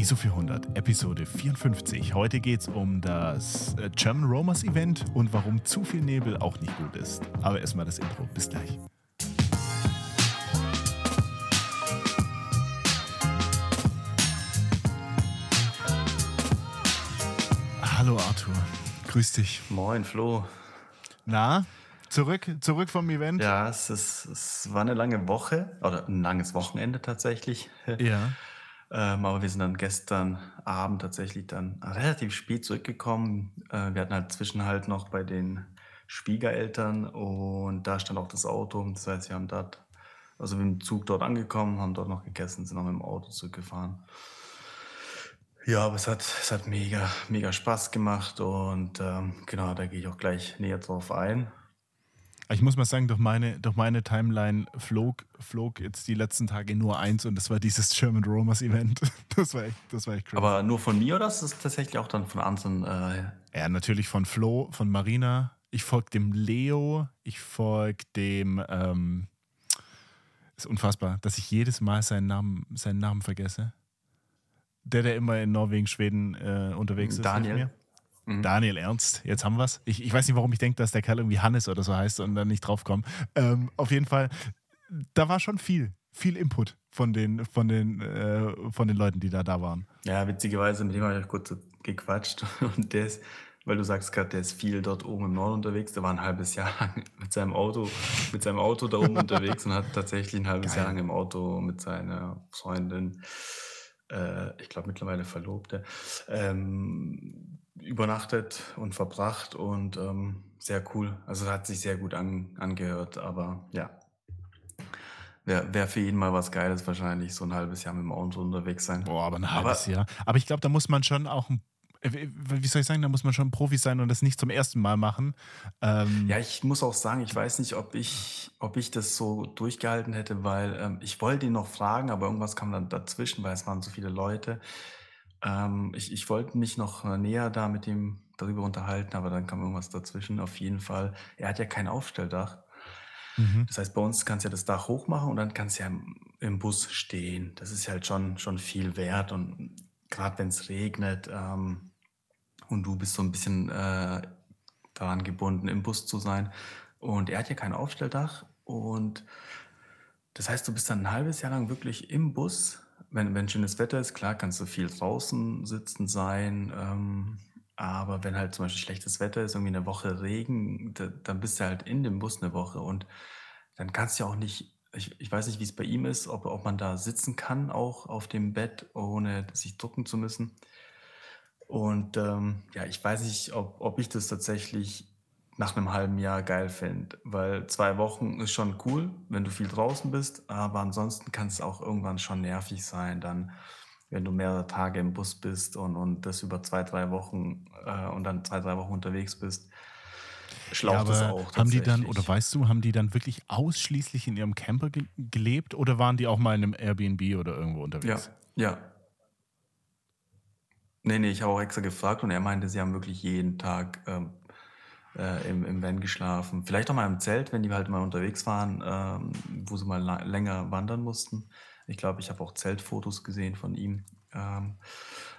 ISO 400, Episode 54. Heute geht es um das äh, German Romers Event und warum zu viel Nebel auch nicht gut ist. Aber erstmal das Intro. Bis gleich. Hallo Arthur, grüß dich. Moin Flo. Na, zurück, zurück vom Event? Ja, es, ist, es war eine lange Woche oder ein langes Wochenende tatsächlich. Ja. Ähm, aber wir sind dann gestern Abend tatsächlich dann relativ spät zurückgekommen. Äh, wir hatten halt Zwischenhalt noch bei den Schwiegereltern und da stand auch das Auto. Das heißt, wir haben dort, also sind im Zug dort angekommen, haben dort noch gegessen, sind noch mit dem Auto zurückgefahren. Ja, aber es hat, es hat mega, mega Spaß gemacht und ähm, genau, da gehe ich auch gleich näher drauf ein. Ich muss mal sagen, durch meine, durch meine Timeline flog, flog jetzt die letzten Tage nur eins und das war dieses German Romers Event. Das war echt, das war echt crazy. Aber nur von mir oder ist es tatsächlich auch dann von anderen? Äh ja, natürlich von Flo, von Marina. Ich folge dem Leo, ich folge dem, ähm, ist unfassbar, dass ich jedes Mal seinen Namen, seinen Namen vergesse. Der, der immer in Norwegen, Schweden äh, unterwegs ist. Daniel. Mhm. Daniel Ernst, jetzt haben wir es. Ich, ich weiß nicht, warum ich denke, dass der Kerl irgendwie Hannes oder so heißt und dann nicht draufkommt. Ähm, auf jeden Fall, da war schon viel, viel Input von den, von den, äh, von den Leuten, die da da waren. Ja, witzigerweise, mit dem habe ich kurz gequatscht und der ist, weil du sagst gerade, der ist viel dort oben im Norden unterwegs. Der war ein halbes Jahr lang mit seinem Auto, mit seinem Auto da oben unterwegs und hat tatsächlich ein halbes Geil. Jahr lang im Auto mit seiner Freundin, äh, ich glaube mittlerweile Verlobte, ähm, übernachtet und verbracht und ähm, sehr cool. Also hat sich sehr gut an, angehört, aber ja. Wäre wär für ihn mal was Geiles wahrscheinlich, so ein halbes Jahr mit dem Auto unterwegs sein. Boah, aber ein halbes aber, Jahr. Aber ich glaube, da muss man schon auch ein äh, wie soll ich sagen, da muss man schon Profi sein und das nicht zum ersten Mal machen. Ähm ja, ich muss auch sagen, ich weiß nicht, ob ich, ob ich das so durchgehalten hätte, weil ähm, ich wollte ihn noch fragen, aber irgendwas kam dann dazwischen, weil es waren so viele Leute. Ähm, ich ich wollte mich noch äh, näher da mit ihm darüber unterhalten, aber dann kam irgendwas dazwischen. Auf jeden Fall. Er hat ja kein Aufstelldach. Mhm. Das heißt, bei uns kannst du ja das Dach hochmachen und dann kannst du ja im, im Bus stehen. Das ist halt schon, schon viel wert. Und gerade wenn es regnet ähm, und du bist so ein bisschen äh, daran gebunden, im Bus zu sein. Und er hat ja kein Aufstelldach. Und das heißt, du bist dann ein halbes Jahr lang wirklich im Bus wenn, wenn schönes Wetter ist, klar, kannst du viel draußen sitzen sein. Ähm, aber wenn halt zum Beispiel schlechtes Wetter ist, irgendwie eine Woche Regen, da, dann bist du halt in dem Bus eine Woche und dann kannst du ja auch nicht, ich, ich weiß nicht, wie es bei ihm ist, ob, ob man da sitzen kann, auch auf dem Bett, ohne sich drucken zu müssen. Und ähm, ja, ich weiß nicht, ob, ob ich das tatsächlich nach einem halben Jahr geil finde. Weil zwei Wochen ist schon cool, wenn du viel draußen bist, aber ansonsten kann es auch irgendwann schon nervig sein, dann, wenn du mehrere Tage im Bus bist und, und das über zwei, drei Wochen äh, und dann zwei, drei Wochen unterwegs bist. Schlaucht ja, es auch. Haben die dann, oder weißt du, haben die dann wirklich ausschließlich in ihrem Camper ge gelebt oder waren die auch mal in einem Airbnb oder irgendwo unterwegs? Ja, ja. Nee, nee, ich habe auch extra gefragt und er meinte, sie haben wirklich jeden Tag ähm, äh, im, im Van geschlafen. Vielleicht auch mal im Zelt, wenn die halt mal unterwegs waren, ähm, wo sie mal länger wandern mussten. Ich glaube, ich habe auch Zeltfotos gesehen von ihm. Ähm,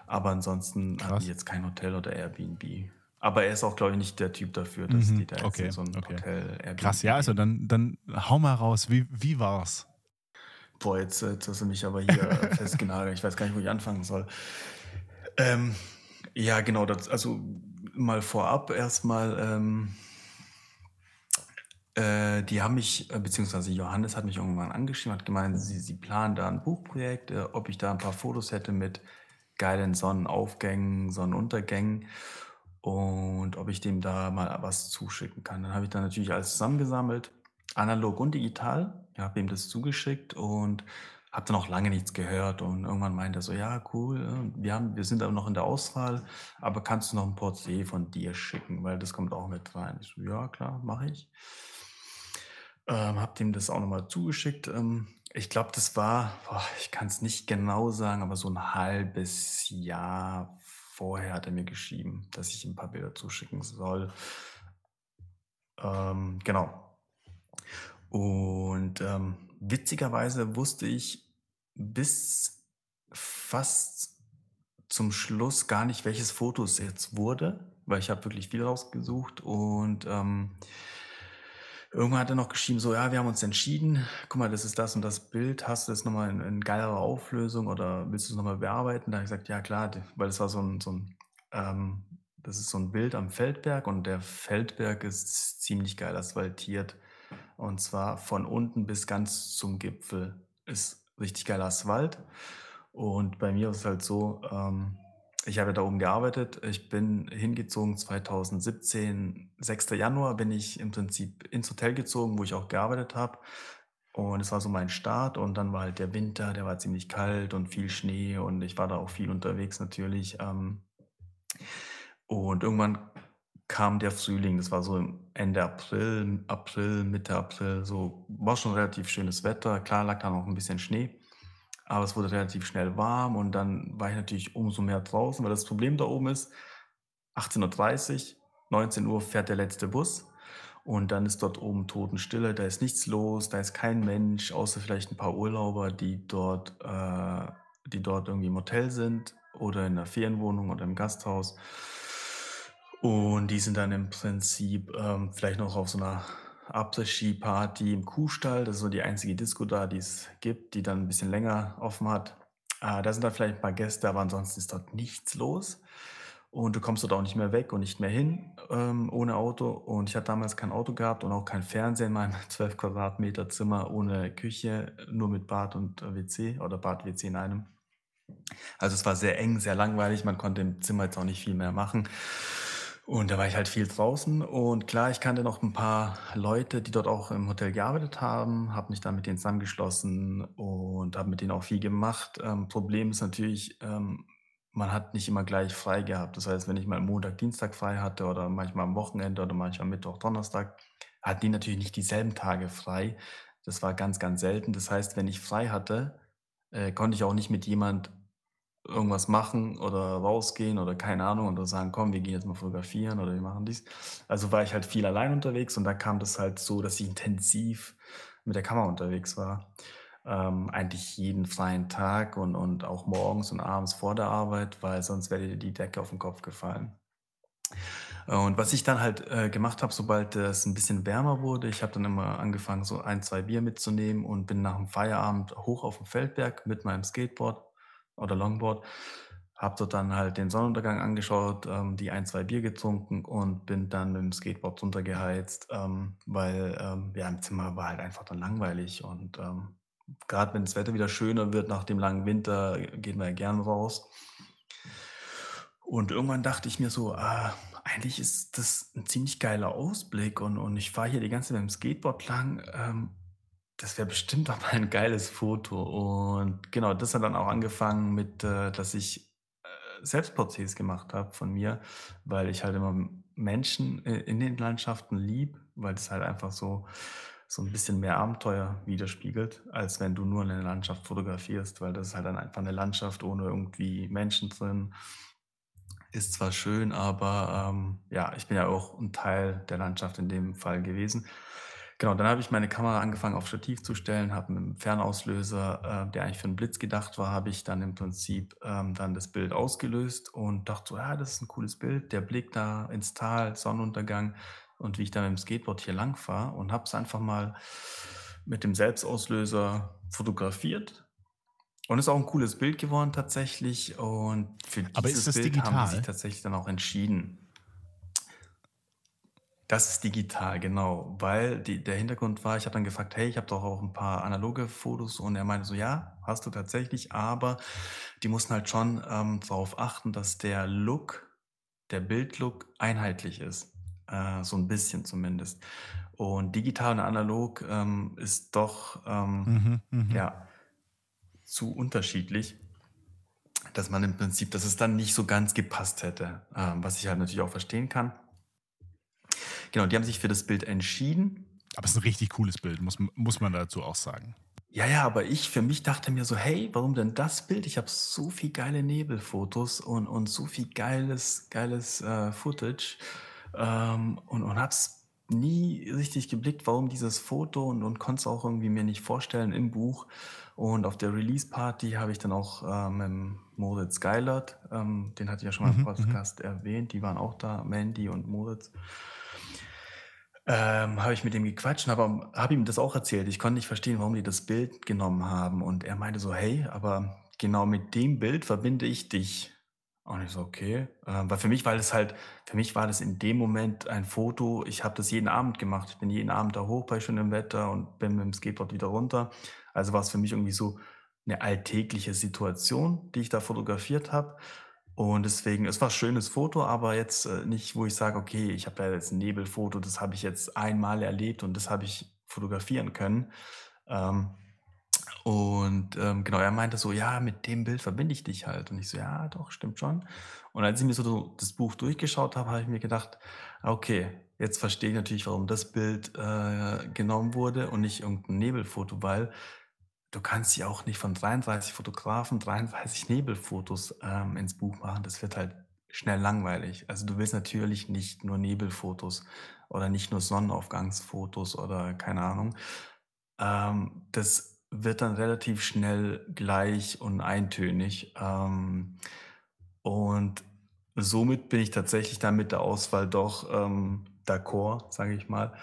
aber ansonsten Krass. hatten die jetzt kein Hotel oder Airbnb. Aber er ist auch, glaube ich, nicht der Typ dafür, dass mhm. die da jetzt okay. in so ein okay. Hotel Airbnb Krass, ja, also dann, dann hau mal raus. Wie, wie war's? Boah, jetzt, jetzt hast du mich aber hier festgenagelt. Ich weiß gar nicht, wo ich anfangen soll. Ähm, ja, genau. Das, also mal vorab erstmal, ähm, äh, die haben mich, äh, beziehungsweise Johannes hat mich irgendwann angeschrieben, hat gemeint, sie, sie planen da ein Buchprojekt, äh, ob ich da ein paar Fotos hätte mit geilen Sonnenaufgängen, Sonnenuntergängen und ob ich dem da mal was zuschicken kann. Dann habe ich dann natürlich alles zusammengesammelt, analog und digital. Ich habe ihm das zugeschickt und habe dann auch lange nichts gehört und irgendwann meinte er so, ja, cool, äh, wir, haben, wir sind aber noch in der Auswahl, aber kannst du noch ein Porträt von dir schicken, weil das kommt auch mit rein. Ich so, ja, klar, mache ich. Ähm, hab dem das auch nochmal zugeschickt. Ähm, ich glaube, das war, boah, ich kann es nicht genau sagen, aber so ein halbes Jahr vorher hat er mir geschrieben, dass ich ihm ein paar Bilder zuschicken soll. Ähm, genau. Und ähm, witzigerweise wusste ich bis fast zum Schluss gar nicht, welches Foto es jetzt wurde, weil ich habe wirklich viel rausgesucht und ähm, irgendwann hat er noch geschrieben, so, ja, wir haben uns entschieden, guck mal, das ist das und das Bild, hast du das nochmal in, in geilerer Auflösung oder willst du es nochmal bearbeiten? Da habe ich gesagt, ja klar, weil das war so ein, so ein ähm, das ist so ein Bild am Feldberg und der Feldberg ist ziemlich geil asphaltiert. Und zwar von unten bis ganz zum Gipfel ist richtig geiler Asphalt. Und bei mir ist es halt so, ähm, ich habe da oben gearbeitet. Ich bin hingezogen 2017, 6. Januar bin ich im Prinzip ins Hotel gezogen, wo ich auch gearbeitet habe. Und es war so mein Start und dann war halt der Winter, der war ziemlich kalt und viel Schnee und ich war da auch viel unterwegs natürlich. Ähm, und irgendwann kam der Frühling, das war so Ende April, April, Mitte April, so war schon relativ schönes Wetter. Klar lag da noch ein bisschen Schnee, aber es wurde relativ schnell warm und dann war ich natürlich umso mehr draußen, weil das Problem da oben ist, 18.30 Uhr, 19 Uhr fährt der letzte Bus und dann ist dort oben Totenstille, da ist nichts los, da ist kein Mensch, außer vielleicht ein paar Urlauber, die dort, äh, die dort irgendwie im Hotel sind oder in einer Ferienwohnung oder im Gasthaus. Und die sind dann im Prinzip ähm, vielleicht noch auf so einer Après-Ski-Party im Kuhstall. Das ist so die einzige Disco da, die es gibt, die dann ein bisschen länger offen hat. Äh, da sind dann vielleicht ein paar Gäste, aber ansonsten ist dort nichts los. Und du kommst dort auch nicht mehr weg und nicht mehr hin ähm, ohne Auto. Und ich hatte damals kein Auto gehabt und auch kein Fernseher in meinem 12 Quadratmeter Zimmer ohne Küche, nur mit Bad und WC oder Bad-WC in einem. Also es war sehr eng, sehr langweilig. Man konnte im Zimmer jetzt auch nicht viel mehr machen. Und da war ich halt viel draußen. Und klar, ich kannte noch ein paar Leute, die dort auch im Hotel gearbeitet haben, habe mich dann mit denen zusammengeschlossen und habe mit denen auch viel gemacht. Ähm, Problem ist natürlich, ähm, man hat nicht immer gleich frei gehabt. Das heißt, wenn ich mal Montag, Dienstag frei hatte oder manchmal am Wochenende oder manchmal Mittwoch, Donnerstag, hatten die natürlich nicht dieselben Tage frei. Das war ganz, ganz selten. Das heißt, wenn ich frei hatte, äh, konnte ich auch nicht mit jemand irgendwas machen oder rausgehen oder keine Ahnung oder sagen, komm, wir gehen jetzt mal fotografieren oder wir machen dies. Also war ich halt viel allein unterwegs und da kam das halt so, dass ich intensiv mit der Kamera unterwegs war. Ähm, eigentlich jeden freien Tag und, und auch morgens und abends vor der Arbeit, weil sonst wäre dir die Decke auf den Kopf gefallen. Und was ich dann halt äh, gemacht habe, sobald es ein bisschen wärmer wurde, ich habe dann immer angefangen, so ein, zwei Bier mitzunehmen und bin nach dem Feierabend hoch auf den Feldberg mit meinem Skateboard oder Longboard. Habe dort dann halt den Sonnenuntergang angeschaut, ähm, die ein, zwei Bier getrunken und bin dann mit dem Skateboard runtergeheizt, ähm, weil ähm, ja, im Zimmer war halt einfach dann langweilig. Und ähm, gerade wenn das Wetter wieder schöner wird nach dem langen Winter, gehen wir ja gern raus. Und irgendwann dachte ich mir so, ah, eigentlich ist das ein ziemlich geiler Ausblick und, und ich fahre hier die ganze Zeit mit dem Skateboard lang. Das wäre bestimmt auch mal ein geiles Foto. Und genau, das hat dann auch angefangen mit, äh, dass ich äh, Selbstporträts gemacht habe von mir, weil ich halt immer Menschen äh, in den Landschaften lieb, weil es halt einfach so, so ein bisschen mehr Abenteuer widerspiegelt, als wenn du nur eine Landschaft fotografierst, weil das ist halt dann einfach eine Landschaft ohne irgendwie Menschen drin. Ist zwar schön, aber ähm, ja, ich bin ja auch ein Teil der Landschaft in dem Fall gewesen. Genau, dann habe ich meine Kamera angefangen auf Stativ zu stellen, habe mit einem Fernauslöser, äh, der eigentlich für einen Blitz gedacht war, habe ich dann im Prinzip ähm, dann das Bild ausgelöst und dachte so, ja, das ist ein cooles Bild, der Blick da ins Tal, Sonnenuntergang und wie ich dann mit dem Skateboard hier lang fahre und habe es einfach mal mit dem Selbstauslöser fotografiert. Und ist auch ein cooles Bild geworden tatsächlich. Und für Aber dieses Bild haben sie sich digital? tatsächlich dann auch entschieden. Das ist digital, genau, weil die, der Hintergrund war, ich habe dann gefragt, hey, ich habe doch auch ein paar analoge Fotos und er meinte so, ja, hast du tatsächlich, aber die mussten halt schon ähm, darauf achten, dass der Look, der Bildlook einheitlich ist, äh, so ein bisschen zumindest. Und digital und analog ähm, ist doch ähm, Mhm, mhm. ja zu unterschiedlich, dass man im Prinzip, dass es dann nicht so ganz gepasst hätte, ähm, was ich halt natürlich auch verstehen kann. Genau, die haben sich für das Bild entschieden. Aber es ist ein richtig cooles Bild, muss, muss man dazu auch sagen. Ja, ja, aber ich für mich dachte mir so, hey, warum denn das Bild? Ich habe so viel geile Nebelfotos und, und so viel geiles, geiles äh, Footage ähm, und, und hab's nie richtig geblickt, warum dieses Foto und, und konnte es auch irgendwie mir nicht vorstellen im Buch. Und auf der Release-Party habe ich dann auch ähm, mit Moritz Geilert, ähm, den hatte ich ja schon mal im Mhm, mhm. Podcast erwähnt, die waren auch da, Mandy und Moritz. Ähm, habe ich mit ihm gequatscht und habe hab ihm das auch erzählt. Ich konnte nicht verstehen, warum die das Bild genommen haben. Und er meinte so, hey, aber genau mit dem Bild verbinde ich dich. Und ich so, okay. Ähm, weil für mich war das halt, für mich war das in dem Moment ein Foto. Ich habe das jeden Abend gemacht. Ich bin jeden Abend da hoch bei schönem Wetter und bin mit dem Skateboard wieder runter. Also war es für mich irgendwie so eine alltägliche Situation, die ich da fotografiert habe. Und deswegen, es war ein schönes Foto, aber jetzt äh, nicht, wo ich sage, okay, ich habe da jetzt ein Nebelfoto, das habe ich jetzt einmal erlebt und das habe ich fotografieren können. Ähm, und ähm, genau, er meinte so, ja, mit dem Bild verbinde ich dich halt. Und ich so, ja, doch, stimmt schon. Und als ich mir so das Buch durchgeschaut habe, habe ich mir gedacht, okay, jetzt verstehe ich natürlich, warum das Bild äh, genommen wurde und nicht irgendein Nebelfoto, weil du kannst ja auch nicht von 33 Fotografen 33 Nebelfotos ähm, ins Buch machen. Das wird halt schnell langweilig. Also du willst natürlich nicht nur Nebelfotos oder nicht nur Sonnenaufgangsfotos oder keine Ahnung. Ähm, das wird dann relativ schnell gleich und eintönig. Ähm, und somit bin ich tatsächlich dann mit der Auswahl doch ähm, d'accord, sage ich mal.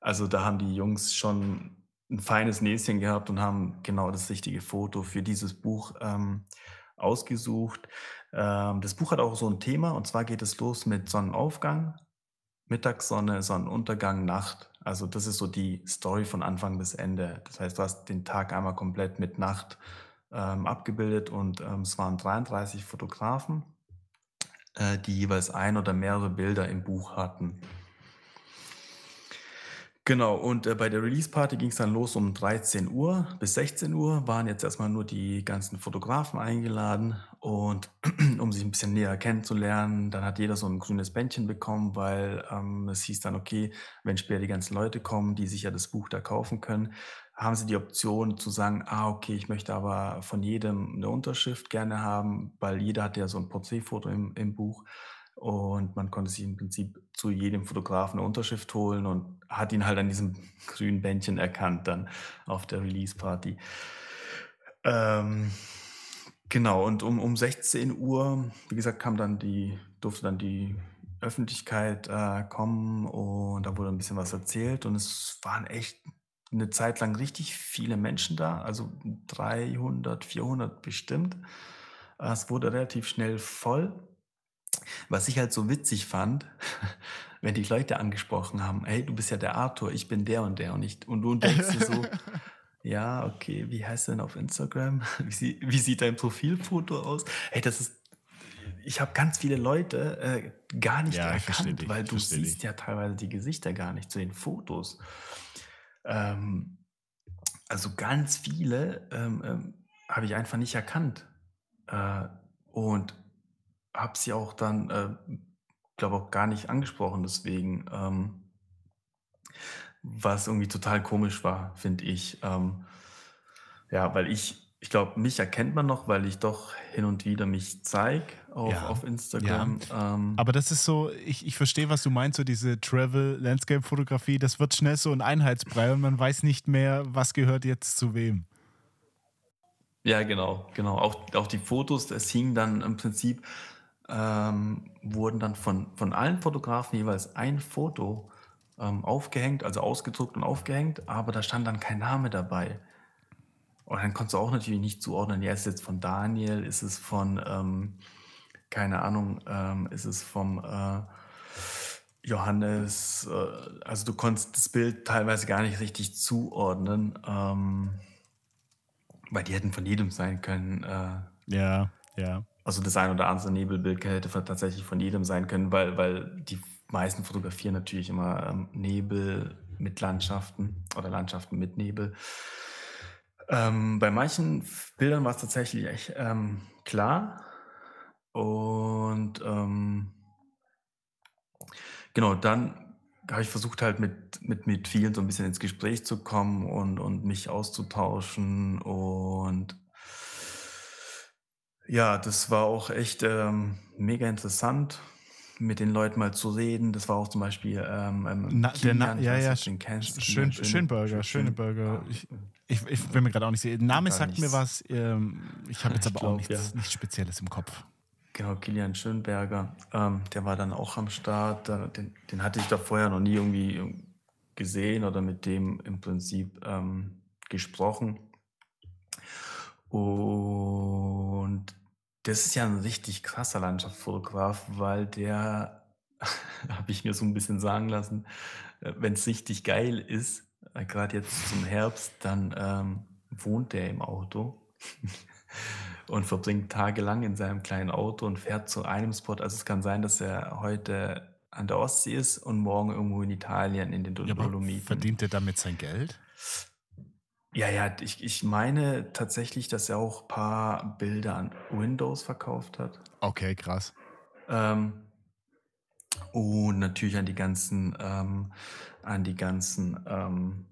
Also da haben die Jungs schon ein feines Näschen gehabt und haben genau das richtige Foto für dieses Buch ähm, ausgesucht. Ähm, das Buch hat auch so ein Thema und zwar geht es los mit Sonnenaufgang, Mittagssonne, Sonnenuntergang, Nacht. Also das ist so die Story von Anfang bis Ende. Das heißt, du hast den Tag einmal komplett mit Nacht ähm, abgebildet und ähm, es waren 33 Fotografen, äh, die jeweils ein oder mehrere Bilder im Buch hatten. Genau, und äh, bei der Release-Party ging es dann los um 13 Uhr bis 16 Uhr, waren jetzt erstmal nur die ganzen Fotografen eingeladen und um sich ein bisschen näher kennenzulernen, dann hat jeder so ein grünes Bändchen bekommen, weil ähm, es hieß dann, okay, wenn später die ganzen Leute kommen, die sich ja das Buch da kaufen können, haben sie die Option zu sagen, ah, okay, ich möchte aber von jedem eine Unterschrift gerne haben, weil jeder hat ja so ein Porträtfoto im, im Buch. Und man konnte sich im Prinzip zu jedem Fotografen eine Unterschrift holen und hat ihn halt an diesem grünen Bändchen erkannt dann auf der Release-Party. Ähm, genau, und um, um 16 Uhr, wie gesagt, kam dann die, durfte dann die Öffentlichkeit äh, kommen und da wurde ein bisschen was erzählt und es waren echt eine Zeit lang richtig viele Menschen da, also 300, 400 bestimmt. Es wurde relativ schnell voll. Was ich halt so witzig fand, wenn die Leute angesprochen haben, hey, du bist ja der Arthur, ich bin der und der und ich und du denkst dir so, ja, okay, wie heißt du denn auf Instagram? Wie, wie sieht dein Profilfoto aus? Hey, das ist ich habe ganz viele Leute äh, gar nicht Ja, erkannt, dich. weil du siehst dich. ja teilweise die Gesichter gar nicht zu den Fotos. Ähm, also ganz viele ähm, ähm, habe ich einfach nicht erkannt. Äh, und habe sie auch dann, äh, glaube auch gar nicht angesprochen, deswegen, ähm, was irgendwie total komisch war, finde ich. Ähm, ja, weil ich, ich glaube, mich erkennt man noch, weil ich doch hin und wieder mich zeige auf, Ja, auf ja. Instagram. Ähm, Aber das ist so, ich, ich verstehe, was du meinst, so diese Travel-Landscape-Fotografie, das wird schnell so ein Einheitsbrei und man weiß nicht mehr, was gehört jetzt zu wem. Ja, genau, genau. Auch, auch die Fotos, es hing dann im Prinzip, ähm, wurden dann von, von allen Fotografen jeweils ein Foto ähm, aufgehängt, also ausgedruckt und aufgehängt, aber da stand dann kein Name dabei. Und dann konntest du auch natürlich nicht zuordnen, ja, ist es jetzt von Daniel, ist es von, ähm, keine Ahnung, ähm, ist es vom äh, Johannes, äh, also du konntest das Bild teilweise gar nicht richtig zuordnen. Ähm, weil die hätten von jedem sein können. Äh, Ja, ja. Also das ein oder andere Nebelbild hätte tatsächlich von jedem sein können, weil, weil die meisten fotografieren natürlich immer ähm, Nebel mit Landschaften oder Landschaften mit Nebel. Ähm, bei manchen Bildern war es tatsächlich echt ähm, klar. Und ähm, genau, dann habe ich versucht halt mit, mit, mit vielen so ein bisschen ins Gespräch zu kommen und, und mich auszutauschen. Und ja, das war auch echt ähm, mega interessant. mit den Leuten mal zu reden. Das war auch zum Beispiel ähm, ähm Na, der Na, Kilian, ja, ja, den kennst. schön, Kilian Schön- Schönberger, Schön- Schöneberger. Ah, Ich, ich, ich bin mir gerade auch nicht sicher. Der Name sagt mir nichts. was. Ähm, ich habe jetzt aber glaub, auch nichts, ja. nichts Spezielles im Kopf. Genau, Kilian Schönberger, ähm, der war dann auch am Start. Den, den hatte ich da vorher noch nie irgendwie gesehen oder mit dem im Prinzip ähm, gesprochen. Und das ist ja ein richtig krasser Landschaftsfotograf, weil der, habe ich mir so ein bisschen sagen lassen, wenn es richtig geil ist, äh, gerade jetzt zum Herbst, dann ähm, wohnt der im Auto und verbringt tagelang in seinem kleinen Auto und fährt zu einem Spot. Also es kann sein, dass er heute an der Ostsee ist und morgen irgendwo in Italien in den Ja, Dolomiten. verdient er damit sein Geld? Ja, ja, ich, ich meine tatsächlich, dass er auch ein paar Bilder an Windows verkauft hat. Okay, krass. Ähm, und natürlich an die ganzen, ähm, an die ganzen, ähm,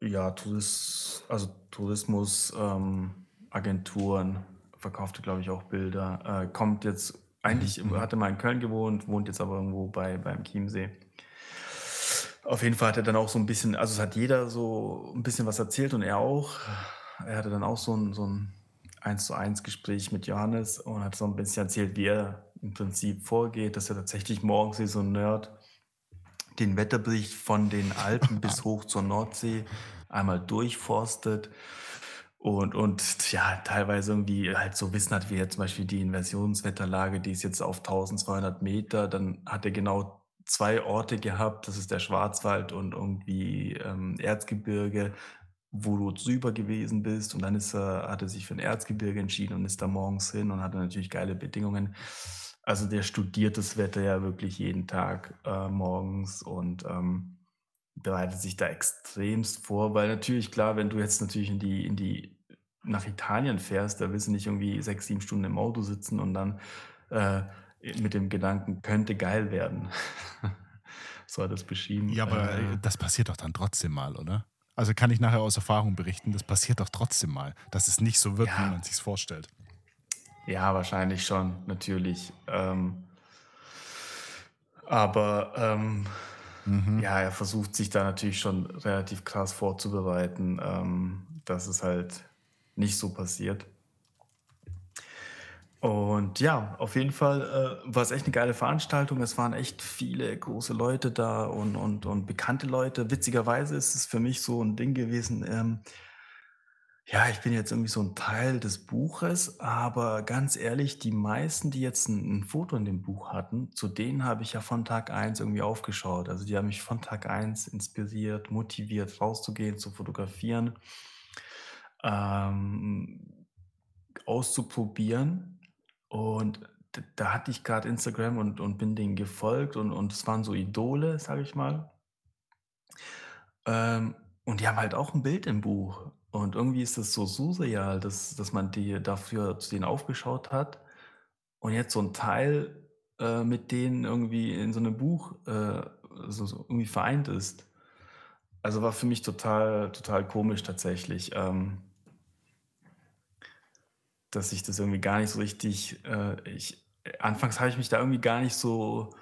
ja, Touris, also Tourismus, ähm, verkaufte, glaube ich, auch Bilder. Äh, kommt jetzt, eigentlich Mhm. hatte mal in Köln gewohnt, wohnt jetzt aber irgendwo bei, beim Chiemsee. Auf jeden Fall hat er dann auch so ein bisschen, also es hat jeder so ein bisschen was erzählt und er auch. Er hatte dann auch so ein, so ein 1 zu 1 Gespräch mit Johannes und hat so ein bisschen erzählt, wie er im Prinzip vorgeht, dass er tatsächlich morgens wie so ein Nerd den Wetterbericht von den Alpen bis hoch zur Nordsee einmal durchforstet und, und ja, teilweise irgendwie halt so Wissen hat, wie jetzt zum Beispiel die Inversionswetterlage, die ist jetzt auf 1200 Meter, dann hat er genau zwei Orte gehabt, das ist der Schwarzwald und irgendwie ähm, Erzgebirge, wo du drüber gewesen bist und dann ist er, hat er sich für ein Erzgebirge entschieden und ist da morgens hin und hatte natürlich geile Bedingungen. Also der studiert das Wetter ja wirklich jeden Tag äh, morgens und ähm, bereitet sich da extremst vor, weil natürlich klar, wenn du jetzt natürlich in die, in die nach Italien fährst, da willst du nicht irgendwie sechs, sieben Stunden im Auto sitzen und dann äh, mit dem Gedanken, könnte geil werden. so hat es beschrieben. Ja, aber Äh, äh, das passiert doch dann trotzdem mal, oder? Also kann ich nachher aus Erfahrung berichten, das passiert doch trotzdem mal, dass es nicht so wird, Ja. wie man sich vorstellt. Ja, wahrscheinlich schon, natürlich. Ähm, aber ähm, Mhm. ja, er versucht sich da natürlich schon relativ krass vorzubereiten, ähm, dass es halt nicht so passiert. Und ja, auf jeden Fall äh, war es echt eine geile Veranstaltung. Es waren echt viele große Leute da und, und, und bekannte Leute. Witzigerweise ist es für mich so ein Ding gewesen. Ähm, ja, ich bin jetzt irgendwie so ein Teil des Buches, aber ganz ehrlich, die meisten, die jetzt ein, ein Foto in dem Buch hatten, zu denen habe ich ja von Tag eins irgendwie aufgeschaut. Also die haben mich von Tag eins inspiriert, motiviert, rauszugehen, zu fotografieren, ähm, auszuprobieren. Und da hatte ich gerade Instagram und, und bin denen gefolgt und, und es waren so Idole, sage ich mal. Ähm, und die haben halt auch ein Bild im Buch. Und irgendwie ist das so surreal, dass, dass man die dafür zu denen aufgeschaut hat und jetzt so ein Teil äh, mit denen irgendwie in so einem Buch äh, so, so irgendwie vereint ist. Also war für mich total, total komisch tatsächlich, ähm, dass ich das irgendwie gar nicht so richtig, äh, ich, anfangs habe ich mich da irgendwie gar nicht so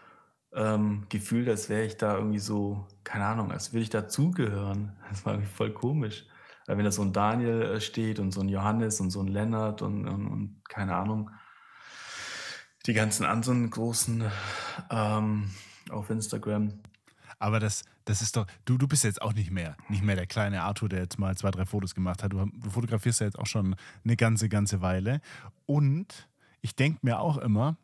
ähm, gefühlt, als wäre ich da irgendwie so, keine Ahnung, als würde ich dazugehören. Das war irgendwie voll komisch. Weil wenn da so ein Daniel äh, steht und so ein Johannes und so ein Lennart und, und, und keine Ahnung, die ganzen anderen großen ähm, auf Instagram. Aber das, das ist doch, du, du bist jetzt auch nicht mehr, nicht mehr der kleine Arthur, der jetzt mal zwei, drei Fotos gemacht hat. Du, du fotografierst ja jetzt auch schon eine ganze, ganze Weile. Und ich denke mir auch immer,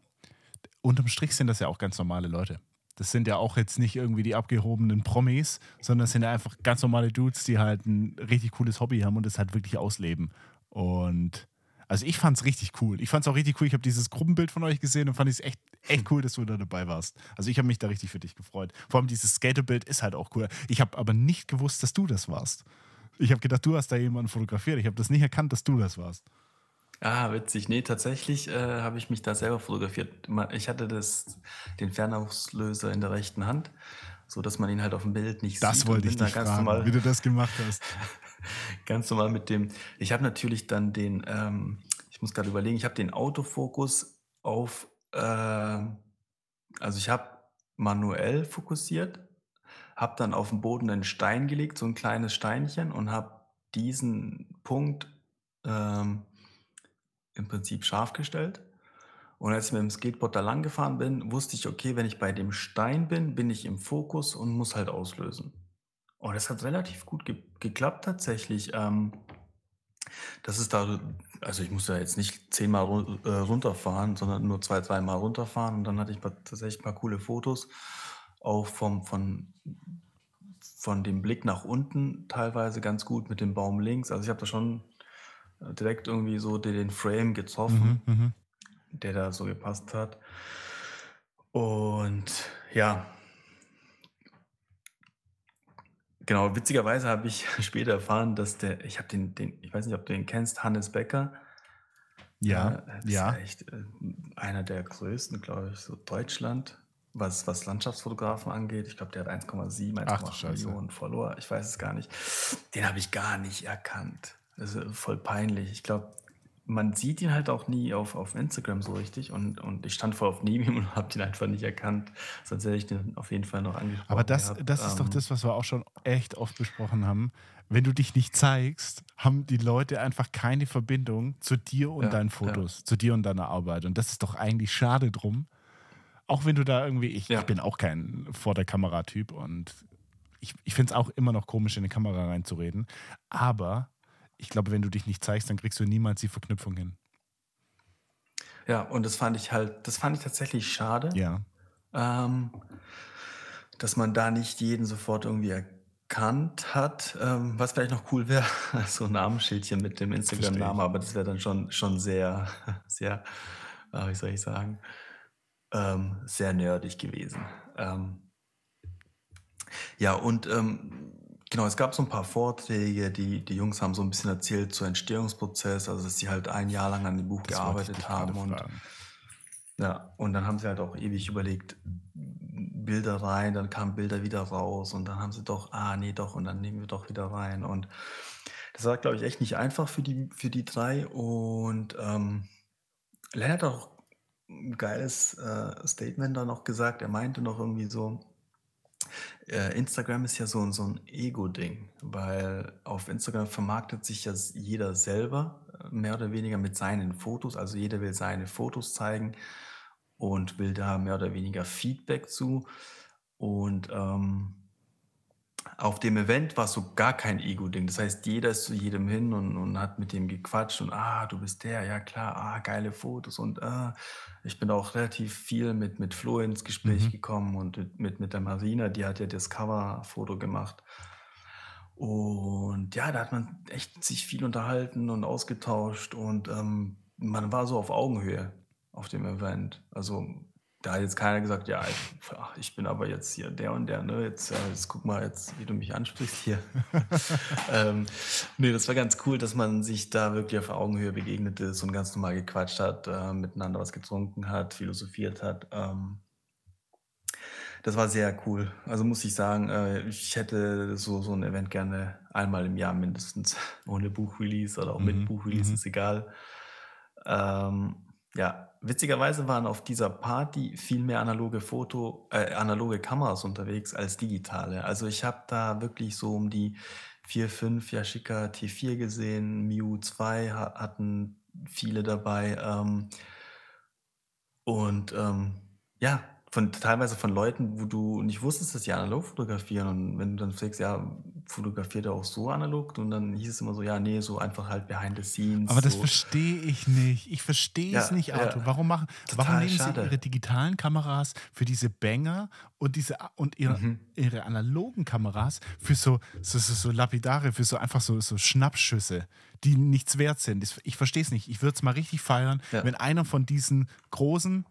unterm Strich sind das ja auch ganz normale Leute. Das sind ja auch jetzt nicht irgendwie die abgehobenen Promis, sondern das sind ja einfach ganz normale Dudes, die halt ein richtig cooles Hobby haben und das halt wirklich ausleben. Und also ich fand's richtig cool. Ich fand's auch richtig cool. Ich habe dieses Gruppenbild von euch gesehen und fand es echt, echt cool, dass du da dabei warst. Also ich habe mich da richtig für dich gefreut. Vor allem dieses Skaterbild ist halt auch cool. Ich habe aber nicht gewusst, dass du das warst. Ich habe gedacht, du hast da jemanden fotografiert. Ich habe das nicht erkannt, dass du das warst. Ah, witzig. Nee, tatsächlich äh, habe ich mich da selber fotografiert. Ich hatte das, den Fernauslöser in der rechten Hand, so dass man ihn halt auf dem Bild nicht Das sieht. wollte und ich da dich ganz fragen, normal, wie du das gemacht hast. ganz normal mit dem. Ich habe natürlich dann den, ähm, ich muss gerade überlegen, ich habe den Autofokus auf äh, Also ich habe manuell fokussiert, habe dann auf dem Boden einen Stein gelegt, so ein kleines Steinchen und habe diesen Punkt ähm, im Prinzip scharf gestellt. Und als ich mit dem Skateboard da lang gefahren bin, wusste ich, okay, wenn ich bei dem Stein bin, bin ich im Fokus und muss halt auslösen. Und das hat relativ gut ge geklappt tatsächlich. Ähm, das ist da, also ich musste ja jetzt nicht zehnmal run äh, runterfahren, sondern nur zwei, dreimal runterfahren und dann hatte ich tatsächlich ein paar coole Fotos, auch vom, von, von dem Blick nach unten teilweise ganz gut mit dem Baum links. Also ich habe da schon äh, direkt irgendwie so den Frame getroffen, Mhm, mhm. der da so gepasst hat. Und ja, genau, witzigerweise habe ich später erfahren, dass der, ich habe den, den, ich weiß nicht, ob du den kennst, Hannes Becker. Ja, Äh, das ist ja. echt äh, einer der größten, glaube ich, so Deutschland, was, was Landschaftsfotografen angeht. Ich glaube, der hat 1,7, Ach du 1,8 Scheiße. Millionen Follower. Ich weiß es gar nicht. Den habe ich gar nicht erkannt. Das ist voll peinlich. Ich glaube, man sieht ihn halt auch nie auf, auf Instagram so richtig. Und, und ich stand voll auf neben ihm und habe den einfach nicht erkannt. Sonst hätte ich den auf jeden Fall noch angesprochen. Aber das, gehabt. das ist doch Ähm, das, was wir auch schon echt oft besprochen haben. Wenn du dich nicht zeigst, haben die Leute einfach keine Verbindung zu dir und Ja, deinen ja. Fotos, zu dir und deiner Arbeit. Und das ist doch eigentlich schade drum. Auch wenn du da irgendwie, ich, Ja. ich bin auch kein vor der Kamera-Typ und ich, ich finde es auch immer noch komisch, in eine Kamera reinzureden. Aber ich glaube, wenn du dich nicht zeigst, dann kriegst du niemals die Verknüpfung hin. Ja, und das fand ich halt, das fand ich tatsächlich schade. Ja. ähm, dass man da nicht jeden sofort irgendwie erkannt hat. Ähm, was vielleicht noch cool wäre, so ein Namensschildchen mit dem Instagram-Namen, aber das wäre dann schon, schon sehr, sehr, äh, wie soll ich sagen, ähm, sehr nerdig gewesen. Ähm, ja, und ähm, genau, es gab so ein paar Vorträge, die, die Jungs haben so ein bisschen erzählt zu Entstehungsprozess, also dass sie halt ein Jahr lang an dem Buch Das gearbeitet haben und fragen. ja, und dann haben sie halt auch ewig überlegt, Bilder rein, dann kamen Bilder wieder raus und dann haben sie doch, ah nee, doch, und dann nehmen wir doch wieder rein. Und das war, glaube ich, echt nicht einfach für die, für die drei. Und ähm, Len hat auch ein geiles äh, Statement da noch gesagt. Er meinte noch irgendwie so, Instagram ist ja so, ein- so ein Ego-Ding, weil auf Instagram vermarktet sich ja jeder selber, äh, mehr oder weniger mit seinen Fotos. Also jeder will seine Fotos zeigen und will da mehr oder weniger Feedback zu. Und ähm, auf dem Event war es so gar kein Ego-Ding. Das heißt, jeder ist zu jedem hin und, und hat mit dem gequatscht und ah, du bist der, ja klar, ah, geile Fotos und ah, ich bin auch relativ viel mit, mit Flo ins Gespräch Mhm. gekommen und mit, mit, der Marina, die hat ja das Cover-Foto gemacht. Und ja, da hat man echt sich viel unterhalten und ausgetauscht und ähm, man war so auf Augenhöhe auf dem Event. Also da hat jetzt keiner gesagt, ja, ich, ach, ich bin aber jetzt hier der und der, ne? Jetzt, äh, jetzt guck mal jetzt, wie du mich ansprichst hier. ähm, nee, das war ganz cool, dass man sich da wirklich auf Augenhöhe begegnet ist und ganz normal gequatscht hat, äh, miteinander was getrunken hat, philosophiert hat. Ähm, das war sehr cool. Also muss ich sagen, äh, ich hätte so, so ein Event gerne einmal im Jahr mindestens. Ohne Buchrelease oder auch mit Mhm, Buchrelease, mhm. ist egal. Ähm, ja, witzigerweise waren auf dieser Party viel mehr analoge Foto, äh, analoge Kameras unterwegs als digitale. Also ich habe da wirklich so um die 4, 5 Yashica T4 gesehen, Miu 2 ha hatten viele dabei. Ähm, und ähm, ja, von, teilweise von Leuten, wo du nicht wusstest, dass die analog fotografieren. Und wenn du dann fragst, ja, fotografiert er auch so analog? Und dann hieß es immer so, ja, nee, so einfach halt behind the scenes. Aber das so. verstehe ich nicht. Ich verstehe es Ja, nicht, ja. Arthur. Warum, machen, Total warum nehmen schade. sie ihre digitalen Kameras für diese Banger und, diese, und ihre, Mhm. ihre analogen Kameras für so, so, so, so lapidare, für so einfach so, so Schnappschüsse, die nichts wert sind? Ich verstehe es nicht. Ich würde es mal richtig feiern, Ja. wenn einer von diesen großen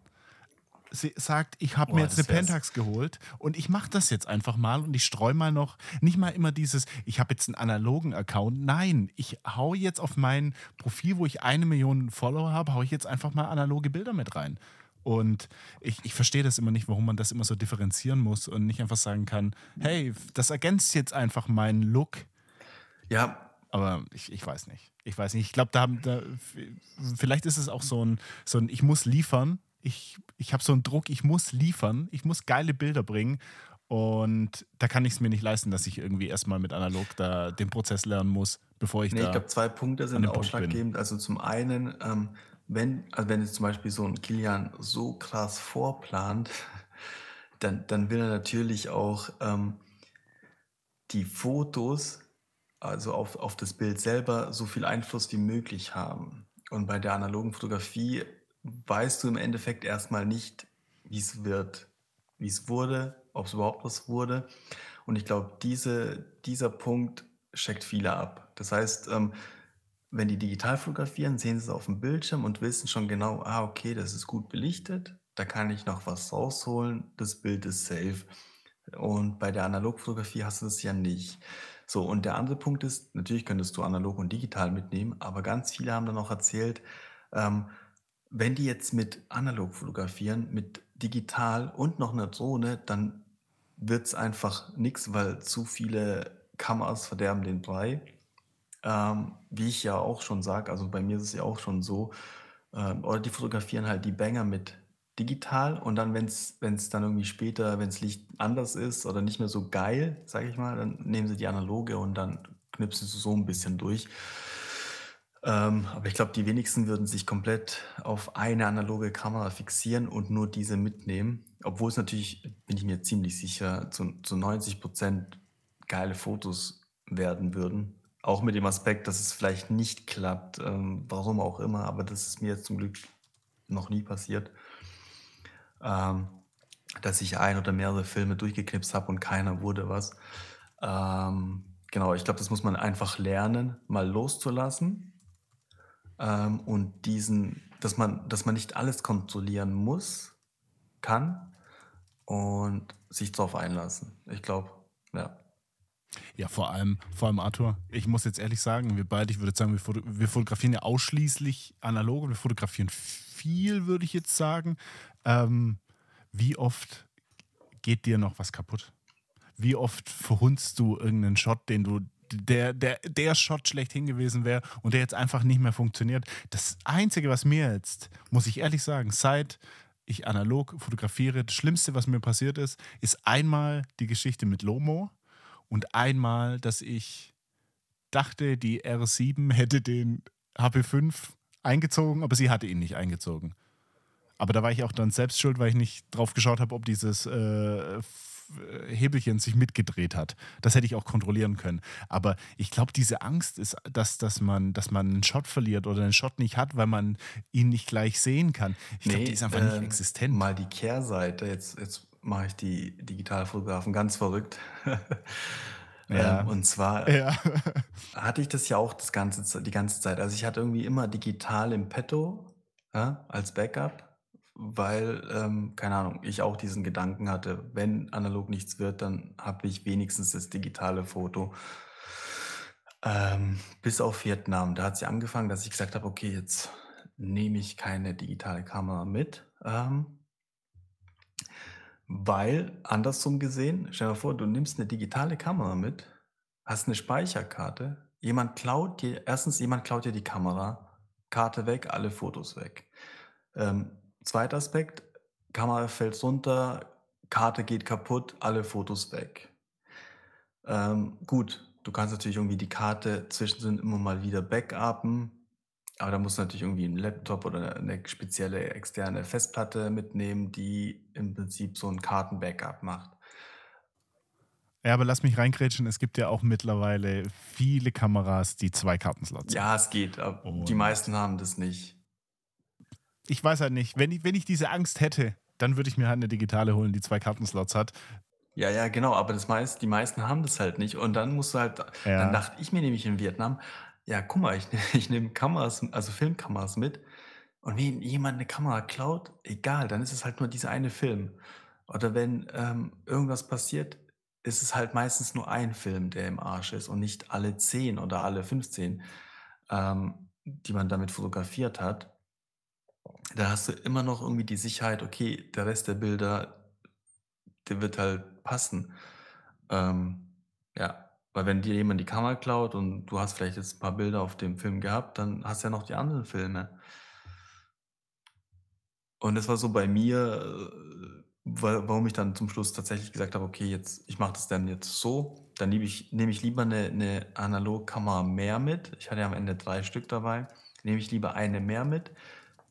sie- sagt, ich habe mir jetzt eine. Pentax geholt und ich mache das jetzt einfach mal und ich streue mal noch, nicht mal immer dieses, ich habe jetzt einen analogen Account. Nein, ich hau jetzt auf mein Profil, wo ich eine Million Follower habe, hau ich jetzt einfach mal analoge Bilder mit rein. Und ich, ich verstehe das immer nicht, warum man das immer so differenzieren muss und nicht einfach sagen kann, hey, das ergänzt jetzt einfach meinen Look. Ja, Aber ich, ich weiß nicht. Ich weiß nicht. Ich glaube, da, haben- da vielleicht ist es auch so ein, so ein, ich muss liefern. Ich, ich habe so einen Druck, ich muss liefern, ich muss geile Bilder bringen. Und da kann ich es mir nicht leisten, dass ich irgendwie erstmal mit analog da den Prozess lernen muss, bevor ich Nee, da ich glaube, zwei Punkte sind ausschlaggebend. Also zum einen, ähm, wenn, also wenn jetzt zum Beispiel so ein Kilian so krass vorplant, dann, dann will er natürlich auch ähm, die Fotos, also auf, auf das Bild selber, so viel Einfluss wie möglich haben. Und bei der analogen Fotografie weißt du im Endeffekt erstmal nicht, wie es wird, wie es wurde, ob es überhaupt was wurde. Und ich glaube, diese, dieser Punkt schreckt viele ab. Das heißt, ähm, wenn die digital fotografieren, sehen sie es auf dem Bildschirm und wissen schon genau, ah, okay, das ist gut belichtet, da kann ich noch was rausholen, das Bild ist safe. Und bei der Analogfotografie hast du das ja nicht. So, und der andere Punkt ist, natürlich könntest du analog und digital mitnehmen, aber ganz viele haben dann auch erzählt, ähm, wenn die jetzt mit analog fotografieren, mit digital und noch einer Drohne, dann wird es einfach nichts, weil zu viele Kameras verderben den Brei. Ähm, wie ich ja auch schon sage, also bei mir ist es ja auch schon so, ähm, oder die fotografieren halt die Banger mit digital und dann, wenn es dann irgendwie später, wenn das Licht anders ist oder nicht mehr so geil, sage ich mal, dann nehmen sie die analoge und dann knipsen sie so ein bisschen durch. Ähm, aber ich glaube, die wenigsten würden sich komplett auf eine analoge Kamera fixieren und nur diese mitnehmen. Obwohl es natürlich, bin ich mir ziemlich sicher, zu, zu 90 Prozent geile Fotos werden würden. Auch mit dem Aspekt, dass es vielleicht nicht klappt, ähm, warum auch immer, aber das ist mir jetzt zum Glück noch nie passiert, ähm, dass ich ein oder mehrere Filme durchgeknipst habe und keiner wurde was. Ähm, genau, ich glaube, das muss man einfach lernen, mal loszulassen ähm, und diesen, dass man, dass man nicht alles kontrollieren muss, kann und sich darauf einlassen. Ich glaube, ja. Ja, vor allem, vor allem Arthur, ich muss jetzt ehrlich sagen, wir beide, ich würde sagen, wir, foto wir fotografieren ja ausschließlich analog und wir fotografieren viel, würde ich jetzt sagen. Ähm, wie oft geht dir noch was kaputt? Wie oft verhunzt du irgendeinen Shot, den du der, der, der Shot schlechthin gewesen wäre und der jetzt einfach nicht mehr funktioniert. Das Einzige, was mir jetzt, muss ich ehrlich sagen, seit ich analog fotografiere, das Schlimmste, was mir passiert ist, ist einmal die Geschichte mit Lomo und einmal, dass ich dachte, die R7 hätte den HP5 eingezogen, aber sie hatte ihn nicht eingezogen. Aber da war ich auch dann selbst schuld, weil ich nicht drauf geschaut habe, ob dieses äh, Hebelchen sich mitgedreht hat. Das hätte ich auch kontrollieren können. Aber ich glaube, diese Angst ist, dass, dass, man, dass man einen Shot verliert oder einen Shot nicht hat, weil man ihn nicht gleich sehen kann. Ich glaube, Nee, die ist einfach ähm, nicht existent. mal die Kehrseite. Jetzt, jetzt mache ich die Digitalfotografen ganz verrückt. Ja. ähm, und zwar Ja. hatte ich das ja auch das ganze, Ze- die ganze Zeit. Also ich hatte irgendwie immer digital im Petto ja, als Backup, weil, ähm, keine Ahnung, ich auch diesen Gedanken hatte, wenn analog nichts wird, dann habe ich wenigstens das digitale Foto. Ähm, bis auf Vietnam. Da hat es ja angefangen, dass ich gesagt habe, okay, jetzt nehme ich keine digitale Kamera mit. Ähm, weil, andersrum gesehen, stell dir vor, du nimmst eine digitale Kamera mit, hast eine Speicherkarte, jemand klaut dir, erstens, jemand klaut dir die Kamera, Karte weg, alle Fotos weg. Ähm, zweiter Aspekt, Kamera fällt runter, Karte geht kaputt, alle Fotos weg. Ähm, gut, du kannst natürlich irgendwie die Karte zwischendrin immer mal wieder backuppen, aber da musst du natürlich irgendwie einen Laptop oder eine spezielle externe Festplatte mitnehmen, die im Prinzip so ein Karten-Backup macht. ja, aber lass mich reingrätschen. Es gibt ja auch mittlerweile viele Kameras, die zwei Kartenslots haben. Ja, es geht, aber die Und- meisten haben das nicht. Ich weiß halt nicht, wenn ich, wenn ich diese Angst hätte, dann würde ich mir halt eine digitale holen, die zwei Kartenslots hat. Ja, ja, genau, aber das meist, die meisten haben das halt nicht. Und dann musst du halt, Ja. dann dachte ich mir nämlich in Vietnam, ja, guck mal, ich, ich nehme Kameras, also Filmkameras mit. Und wenn jemand eine Kamera klaut, egal, dann ist es halt nur dieser eine Film. Oder wenn ähm, irgendwas passiert, ist es halt meistens nur ein Film, der im Arsch ist und nicht alle 10 oder alle 15, ähm, die man damit fotografiert hat. Da hast du immer noch irgendwie die Sicherheit, okay, der Rest der Bilder, der wird halt passen. Ähm, ja, weil wenn dir jemand die Kamera klaut und du hast vielleicht jetzt ein paar Bilder auf dem Film gehabt, dann hast du ja noch die anderen Filme. Und das war so bei mir, äh, warum ich dann zum Schluss tatsächlich gesagt habe, okay, jetzt, ich mache das dann jetzt so. Dann nehme ich, nehme ich lieber eine, eine Analogkamera mehr mit. Ich hatte ja am Ende drei Stück dabei. Nehme ich lieber eine mehr mit,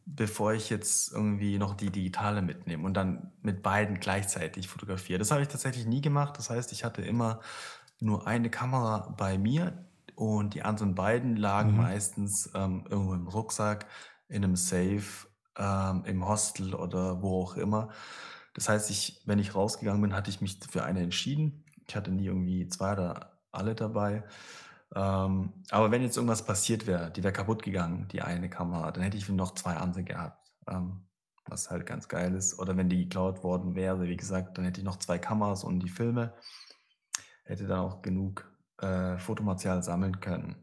bevor ich jetzt irgendwie noch die digitale mitnehme und dann mit beiden gleichzeitig fotografiere. Das habe ich tatsächlich nie gemacht. Das heißt, ich hatte immer nur eine Kamera bei mir und die anderen beiden lagen mhm. meistens ähm, irgendwo im Rucksack, in einem Safe, ähm, im Hostel oder wo auch immer. Das heißt, ich, wenn ich rausgegangen bin, hatte ich mich für eine entschieden. Ich hatte nie irgendwie zwei oder alle dabei. Ähm, aber wenn jetzt irgendwas passiert wäre, die wäre kaputt gegangen, die eine Kamera, dann hätte ich noch zwei andere gehabt. Ähm, was halt ganz geil ist. Oder wenn die geklaut worden wäre, wie gesagt, dann hätte ich noch zwei Kameras und die Filme. Hätte dann auch genug äh, Fotomaterial sammeln können.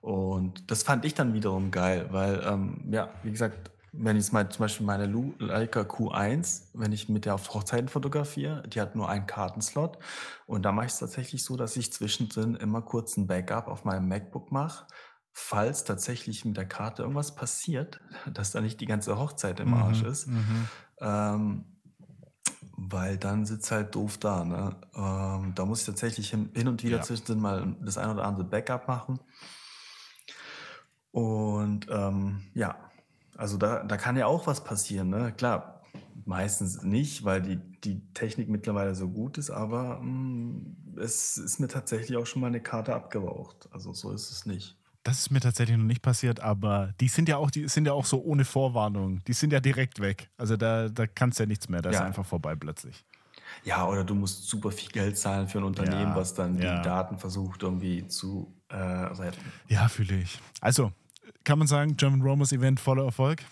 Und das fand ich dann wiederum geil, weil, ähm, ja, wie gesagt, wenn ich mal zum Beispiel meine Leica Q1, wenn ich mit der auf Hochzeiten fotografiere, die hat nur einen Kartenslot. Und da mache ich es tatsächlich so, dass ich zwischendrin immer kurz ein Backup auf meinem MacBook mache, falls tatsächlich mit der Karte irgendwas passiert, dass da nicht die ganze Hochzeit im Arsch mhm, ist. Mhm. Ähm, weil dann sitzt halt doof da. Ne? Ähm, da muss ich tatsächlich hin, hin und wieder ja. zwischendrin mal das ein oder andere Backup machen. Und ähm, ja, also da, da kann ja auch was passieren, ne? Klar, meistens nicht, weil die, die Technik mittlerweile so gut ist, aber mh, mm, es ist mir tatsächlich auch schon mal eine Karte abgeraucht. Also so ist es nicht. Das ist mir tatsächlich noch nicht passiert, aber die sind ja auch, die sind ja auch so ohne Vorwarnung. Die sind ja direkt weg. Also da, da kannst du ja nichts mehr. Da ja. ist einfach vorbei plötzlich. Ja, oder du musst super viel Geld zahlen für ein Unternehmen, ja, was dann ja. die Daten versucht irgendwie zu äh, retten. Ja, fühle ich. Also, kann man sagen, German Romance Event voller Erfolg?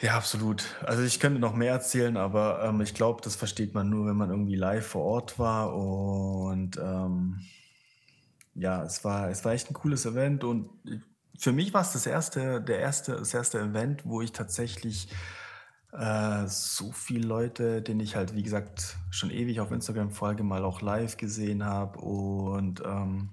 Ja, absolut. Also ich könnte noch mehr erzählen, aber ähm, ich glaube, das versteht man nur, wenn man irgendwie live vor Ort war. Und ähm, ja, es war, es war echt ein cooles Event. Und für mich war es das erste, der erste, das erste Event, wo ich tatsächlich äh, so viele Leute, denen ich halt, wie gesagt, schon ewig auf Instagram folge, mal auch live gesehen habe. Und ähm,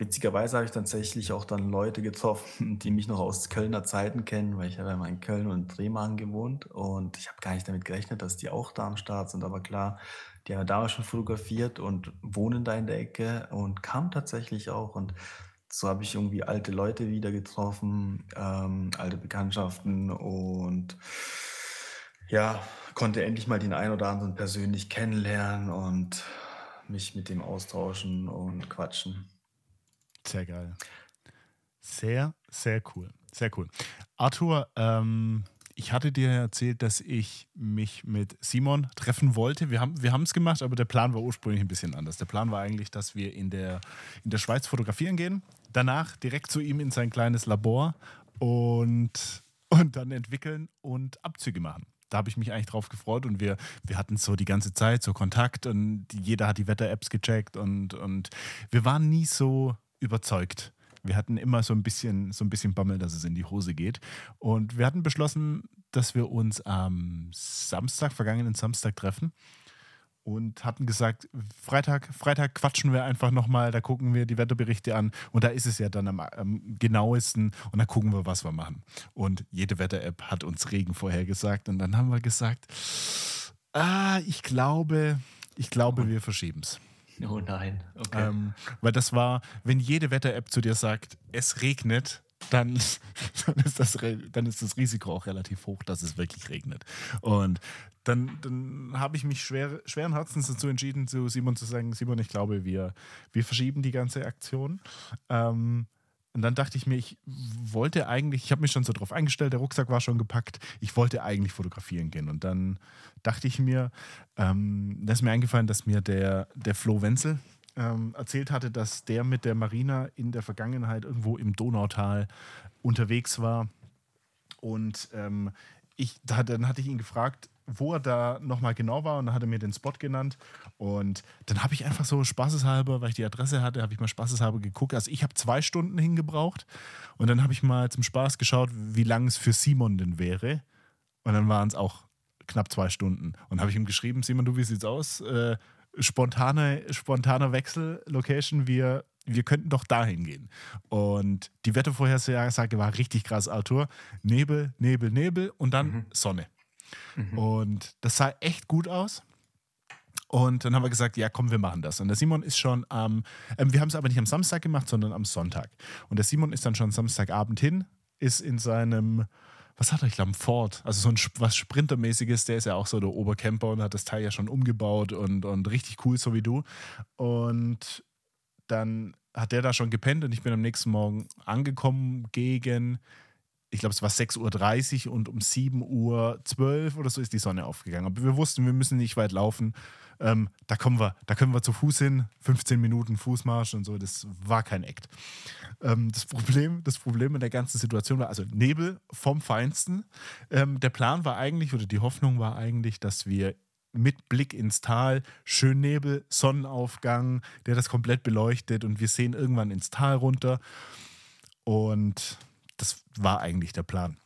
Witzigerweise habe ich tatsächlich auch dann Leute getroffen, die mich noch aus Kölner Zeiten kennen, weil ich habe ja mal in Köln und Bremen gewohnt und ich habe gar nicht damit gerechnet, dass die auch da am Start sind. Aber klar, die haben damals schon fotografiert und wohnen da in der Ecke und kamen tatsächlich auch. Und so habe ich irgendwie alte Leute wieder getroffen, ähm, alte Bekanntschaften und ja, konnte endlich mal den einen oder anderen persönlich kennenlernen und mich mit dem austauschen und quatschen. Sehr geil. Sehr, sehr cool. Sehr cool. Arthur, ähm, ich hatte dir erzählt, dass ich mich mit Simon treffen wollte. Wir haben wir es gemacht, aber der Plan war ursprünglich ein bisschen anders. Der Plan war eigentlich, dass wir in der, in der Schweiz fotografieren gehen, danach direkt zu ihm in sein kleines Labor und, und dann entwickeln und Abzüge machen da habe ich mich eigentlich drauf gefreut und wir, wir hatten so die ganze Zeit so Kontakt und jeder hat die Wetter-Apps gecheckt und, und wir waren nie so überzeugt. Wir hatten immer so ein bisschen, so ein bisschen Bammel, dass es in die Hose geht. Und wir hatten beschlossen, dass wir uns am Samstag, vergangenen Samstag treffen und hatten gesagt, Freitag, Freitag quatschen wir einfach nochmal, da gucken wir die Wetterberichte an und da ist es ja dann am, am genauesten und dann gucken wir, was wir machen. Und jede Wetter-App hat uns Regen vorhergesagt und dann haben wir gesagt, ah, ich glaube, ich glaube, wir verschieben es. Oh nein, okay. Ähm, weil das war, wenn jede Wetter-App zu dir sagt, es regnet, dann, dann, ist das, dann ist das Risiko auch relativ hoch, dass es wirklich regnet. Und dann, dann habe ich mich schwer, schweren Herzens dazu entschieden, zu Simon zu sagen, Simon, ich glaube, wir, wir verschieben die ganze Aktion. Ähm, und dann dachte ich mir, ich wollte eigentlich, ich habe mich schon so drauf eingestellt, der Rucksack war schon gepackt, ich wollte eigentlich fotografieren gehen. Und dann dachte ich mir, ähm, da ist mir eingefallen, dass mir der, der Flo Wenzel ähm, erzählt hatte, dass der mit der Marina in der Vergangenheit irgendwo im Donautal unterwegs war. Und ähm, ich, da, dann hatte ich ihn gefragt, wo er da nochmal genau war und dann hat er mir den Spot genannt. Und dann habe ich einfach so spaßeshalber, weil ich die Adresse hatte, habe ich mal spaßeshalber geguckt. Also ich habe zwei Stunden hingebraucht und dann habe ich mal zum Spaß geschaut, wie lang es für Simon denn wäre. Und dann waren es auch knapp zwei Stunden. Und habe ich ihm geschrieben, Simon, du, wie sieht's aus? Äh, spontane, spontaner Wechsel, Location, wir wir könnten doch dahin gehen. Und die Wettervorhersage war richtig krass, Arthur. Nebel, Nebel, Nebel und dann mhm. Sonne. Mhm. Und das sah echt gut aus. Und dann haben wir gesagt, ja, komm, wir machen das. Und der Simon ist schon am, ähm, wir haben es aber nicht am Samstag gemacht, sondern am Sonntag. Und der Simon ist dann schon Samstagabend hin, ist in seinem, was hat er, ich glaube, ein Ford, also so ein was Sprintermäßiges, der ist ja auch so der Obercamper und hat das Teil ja schon umgebaut und, und richtig cool, so wie du. Und dann hat der da schon gepennt und ich bin am nächsten Morgen angekommen gegen, ich glaube, es war 6.30 Uhr und um 7.12 Uhr oder so ist die Sonne aufgegangen. Aber wir wussten, wir müssen nicht weit laufen. Ähm, da kommen wir, da können wir zu Fuß hin, 15 Minuten Fußmarsch und so, das war kein Act. Ähm, das, Problem, das Problem in der ganzen Situation war, also Nebel vom Feinsten. Ähm, der Plan war eigentlich, oder die Hoffnung war eigentlich, dass wir mit Blick ins Tal, schön Nebel, Sonnenaufgang, der das komplett beleuchtet und wir sehen irgendwann ins Tal runter. Und das war eigentlich der Plan.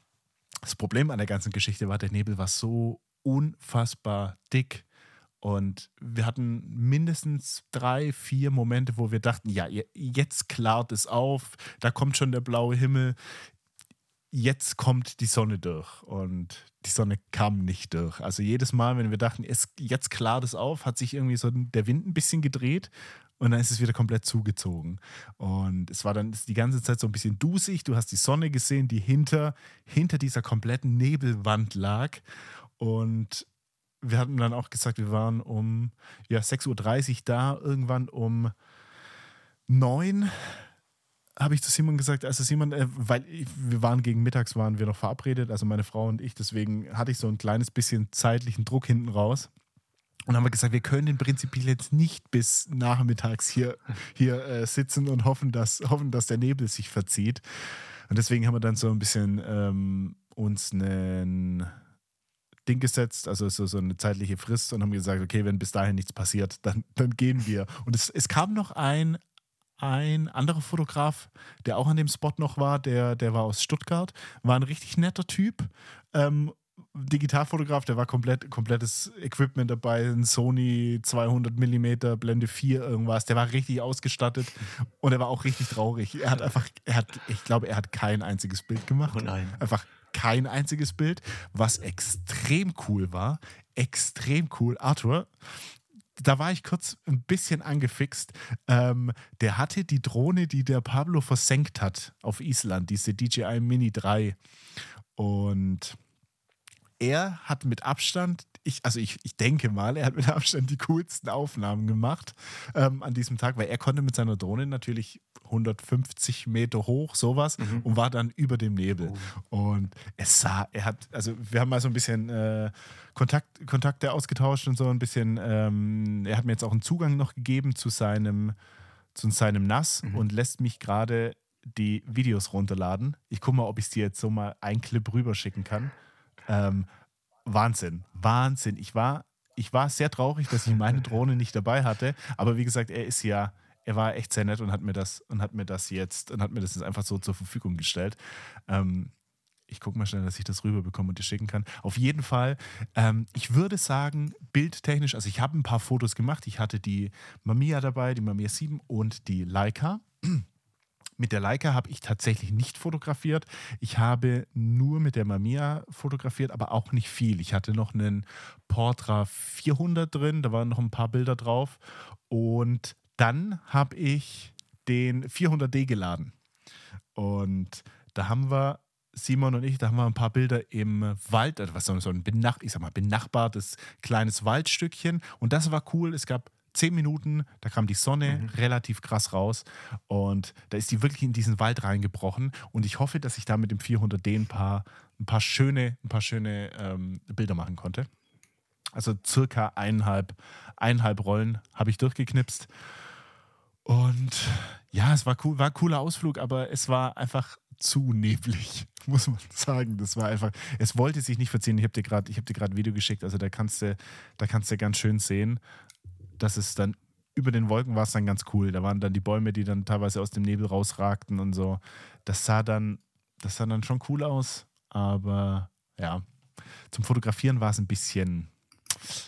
Das Problem an der ganzen Geschichte war, der Nebel war so unfassbar dick. Und wir hatten mindestens drei, vier Momente, wo wir dachten, ja, jetzt klart es auf, da kommt schon der blaue Himmel, jetzt kommt die Sonne durch. Und die Sonne kam nicht durch. Also jedes Mal, wenn wir dachten, es, jetzt klart es auf, hat sich irgendwie so der Wind ein bisschen gedreht und dann ist es wieder komplett zugezogen. Und es war dann die ganze Zeit so ein bisschen dusig. Du hast die Sonne gesehen, die hinter, hinter dieser kompletten Nebelwand lag. Und wir hatten dann auch gesagt, wir waren um ja, 6.30 Uhr da, irgendwann um 9 Uhr habe ich zu Simon gesagt, also Simon, äh, weil ich, wir waren gegen mittags waren wir noch verabredet, also meine Frau und ich, deswegen hatte ich so ein kleines bisschen zeitlichen Druck hinten raus. Und haben wir gesagt, wir können im Prinzip jetzt nicht bis nachmittags hier, hier äh, sitzen und hoffen dass, hoffen, dass der Nebel sich verzieht. Und deswegen haben wir dann so ein bisschen ähm, uns einen Ding gesetzt, also so, so eine zeitliche Frist und haben gesagt, okay, wenn bis dahin nichts passiert, dann, dann gehen wir. Und es, es kam noch ein ein anderer Fotograf, der auch an dem Spot noch war, der, der war aus Stuttgart, war ein richtig netter Typ. Ähm, Digitalfotograf, der war komplett, komplettes Equipment dabei, ein Sony 200 mm Blende 4 irgendwas, der war richtig ausgestattet und er war auch richtig traurig. Er hat einfach, er hat, ich glaube, er hat kein einziges Bild gemacht. Oh nein. Einfach kein einziges Bild, was extrem cool war. Extrem cool. Arthur, da war ich kurz ein bisschen angefixt. Ähm, der hatte die Drohne, die der Pablo versenkt hat auf Island, diese DJI Mini 3. Und er hat mit Abstand, ich, also ich, ich denke mal, er hat mit Abstand die coolsten Aufnahmen gemacht ähm, an diesem Tag, weil er konnte mit seiner Drohne natürlich 150 Meter hoch, sowas, mhm. und war dann über dem Nebel. Oh. Und es sah, er hat, also wir haben mal so ein bisschen äh, Kontakt, Kontakte ausgetauscht und so ein bisschen, ähm, er hat mir jetzt auch einen Zugang noch gegeben zu seinem, zu seinem NAS mhm. und lässt mich gerade die Videos runterladen. Ich gucke mal, ob ich es dir jetzt so mal ein Clip rüberschicken kann. Ähm, Wahnsinn, Wahnsinn. Ich war, ich war sehr traurig, dass ich meine Drohne nicht dabei hatte. Aber wie gesagt, er ist ja, er war echt sehr nett und hat mir das und hat mir das jetzt und hat mir das jetzt einfach so zur Verfügung gestellt. Ähm, ich gucke mal schnell, dass ich das rüberbekomme und dir schicken kann. Auf jeden Fall, ähm, ich würde sagen, bildtechnisch, also ich habe ein paar Fotos gemacht. Ich hatte die Mamiya dabei, die Mamiya 7 und die Leica. Mit der Leica habe ich tatsächlich nicht fotografiert. Ich habe nur mit der Mamiya fotografiert, aber auch nicht viel. Ich hatte noch einen Portra 400 drin, da waren noch ein paar Bilder drauf. Und dann habe ich den 400D geladen. Und da haben wir Simon und ich, da haben wir ein paar Bilder im Wald, also was so ein benach, ich sag mal, benachbartes kleines Waldstückchen. Und das war cool. Es gab zehn Minuten, da kam die Sonne mhm. relativ krass raus und da ist die wirklich in diesen Wald reingebrochen und ich hoffe, dass ich da mit dem 400D ein paar, ein paar schöne, ein paar schöne ähm, Bilder machen konnte. Also circa eineinhalb, eineinhalb Rollen habe ich durchgeknipst. Und ja, es war cool, war ein cooler Ausflug, aber es war einfach zu neblig, muss man sagen. Das war einfach, es wollte sich nicht verziehen. Ich habe dir gerade hab ein Video geschickt, also da kannst du, da kannst du ganz schön sehen dass es dann über den Wolken war es dann ganz cool. Da waren dann die Bäume, die dann teilweise aus dem Nebel rausragten und so. Das sah dann, das sah dann schon cool aus, aber ja, zum Fotografieren war es ein bisschen,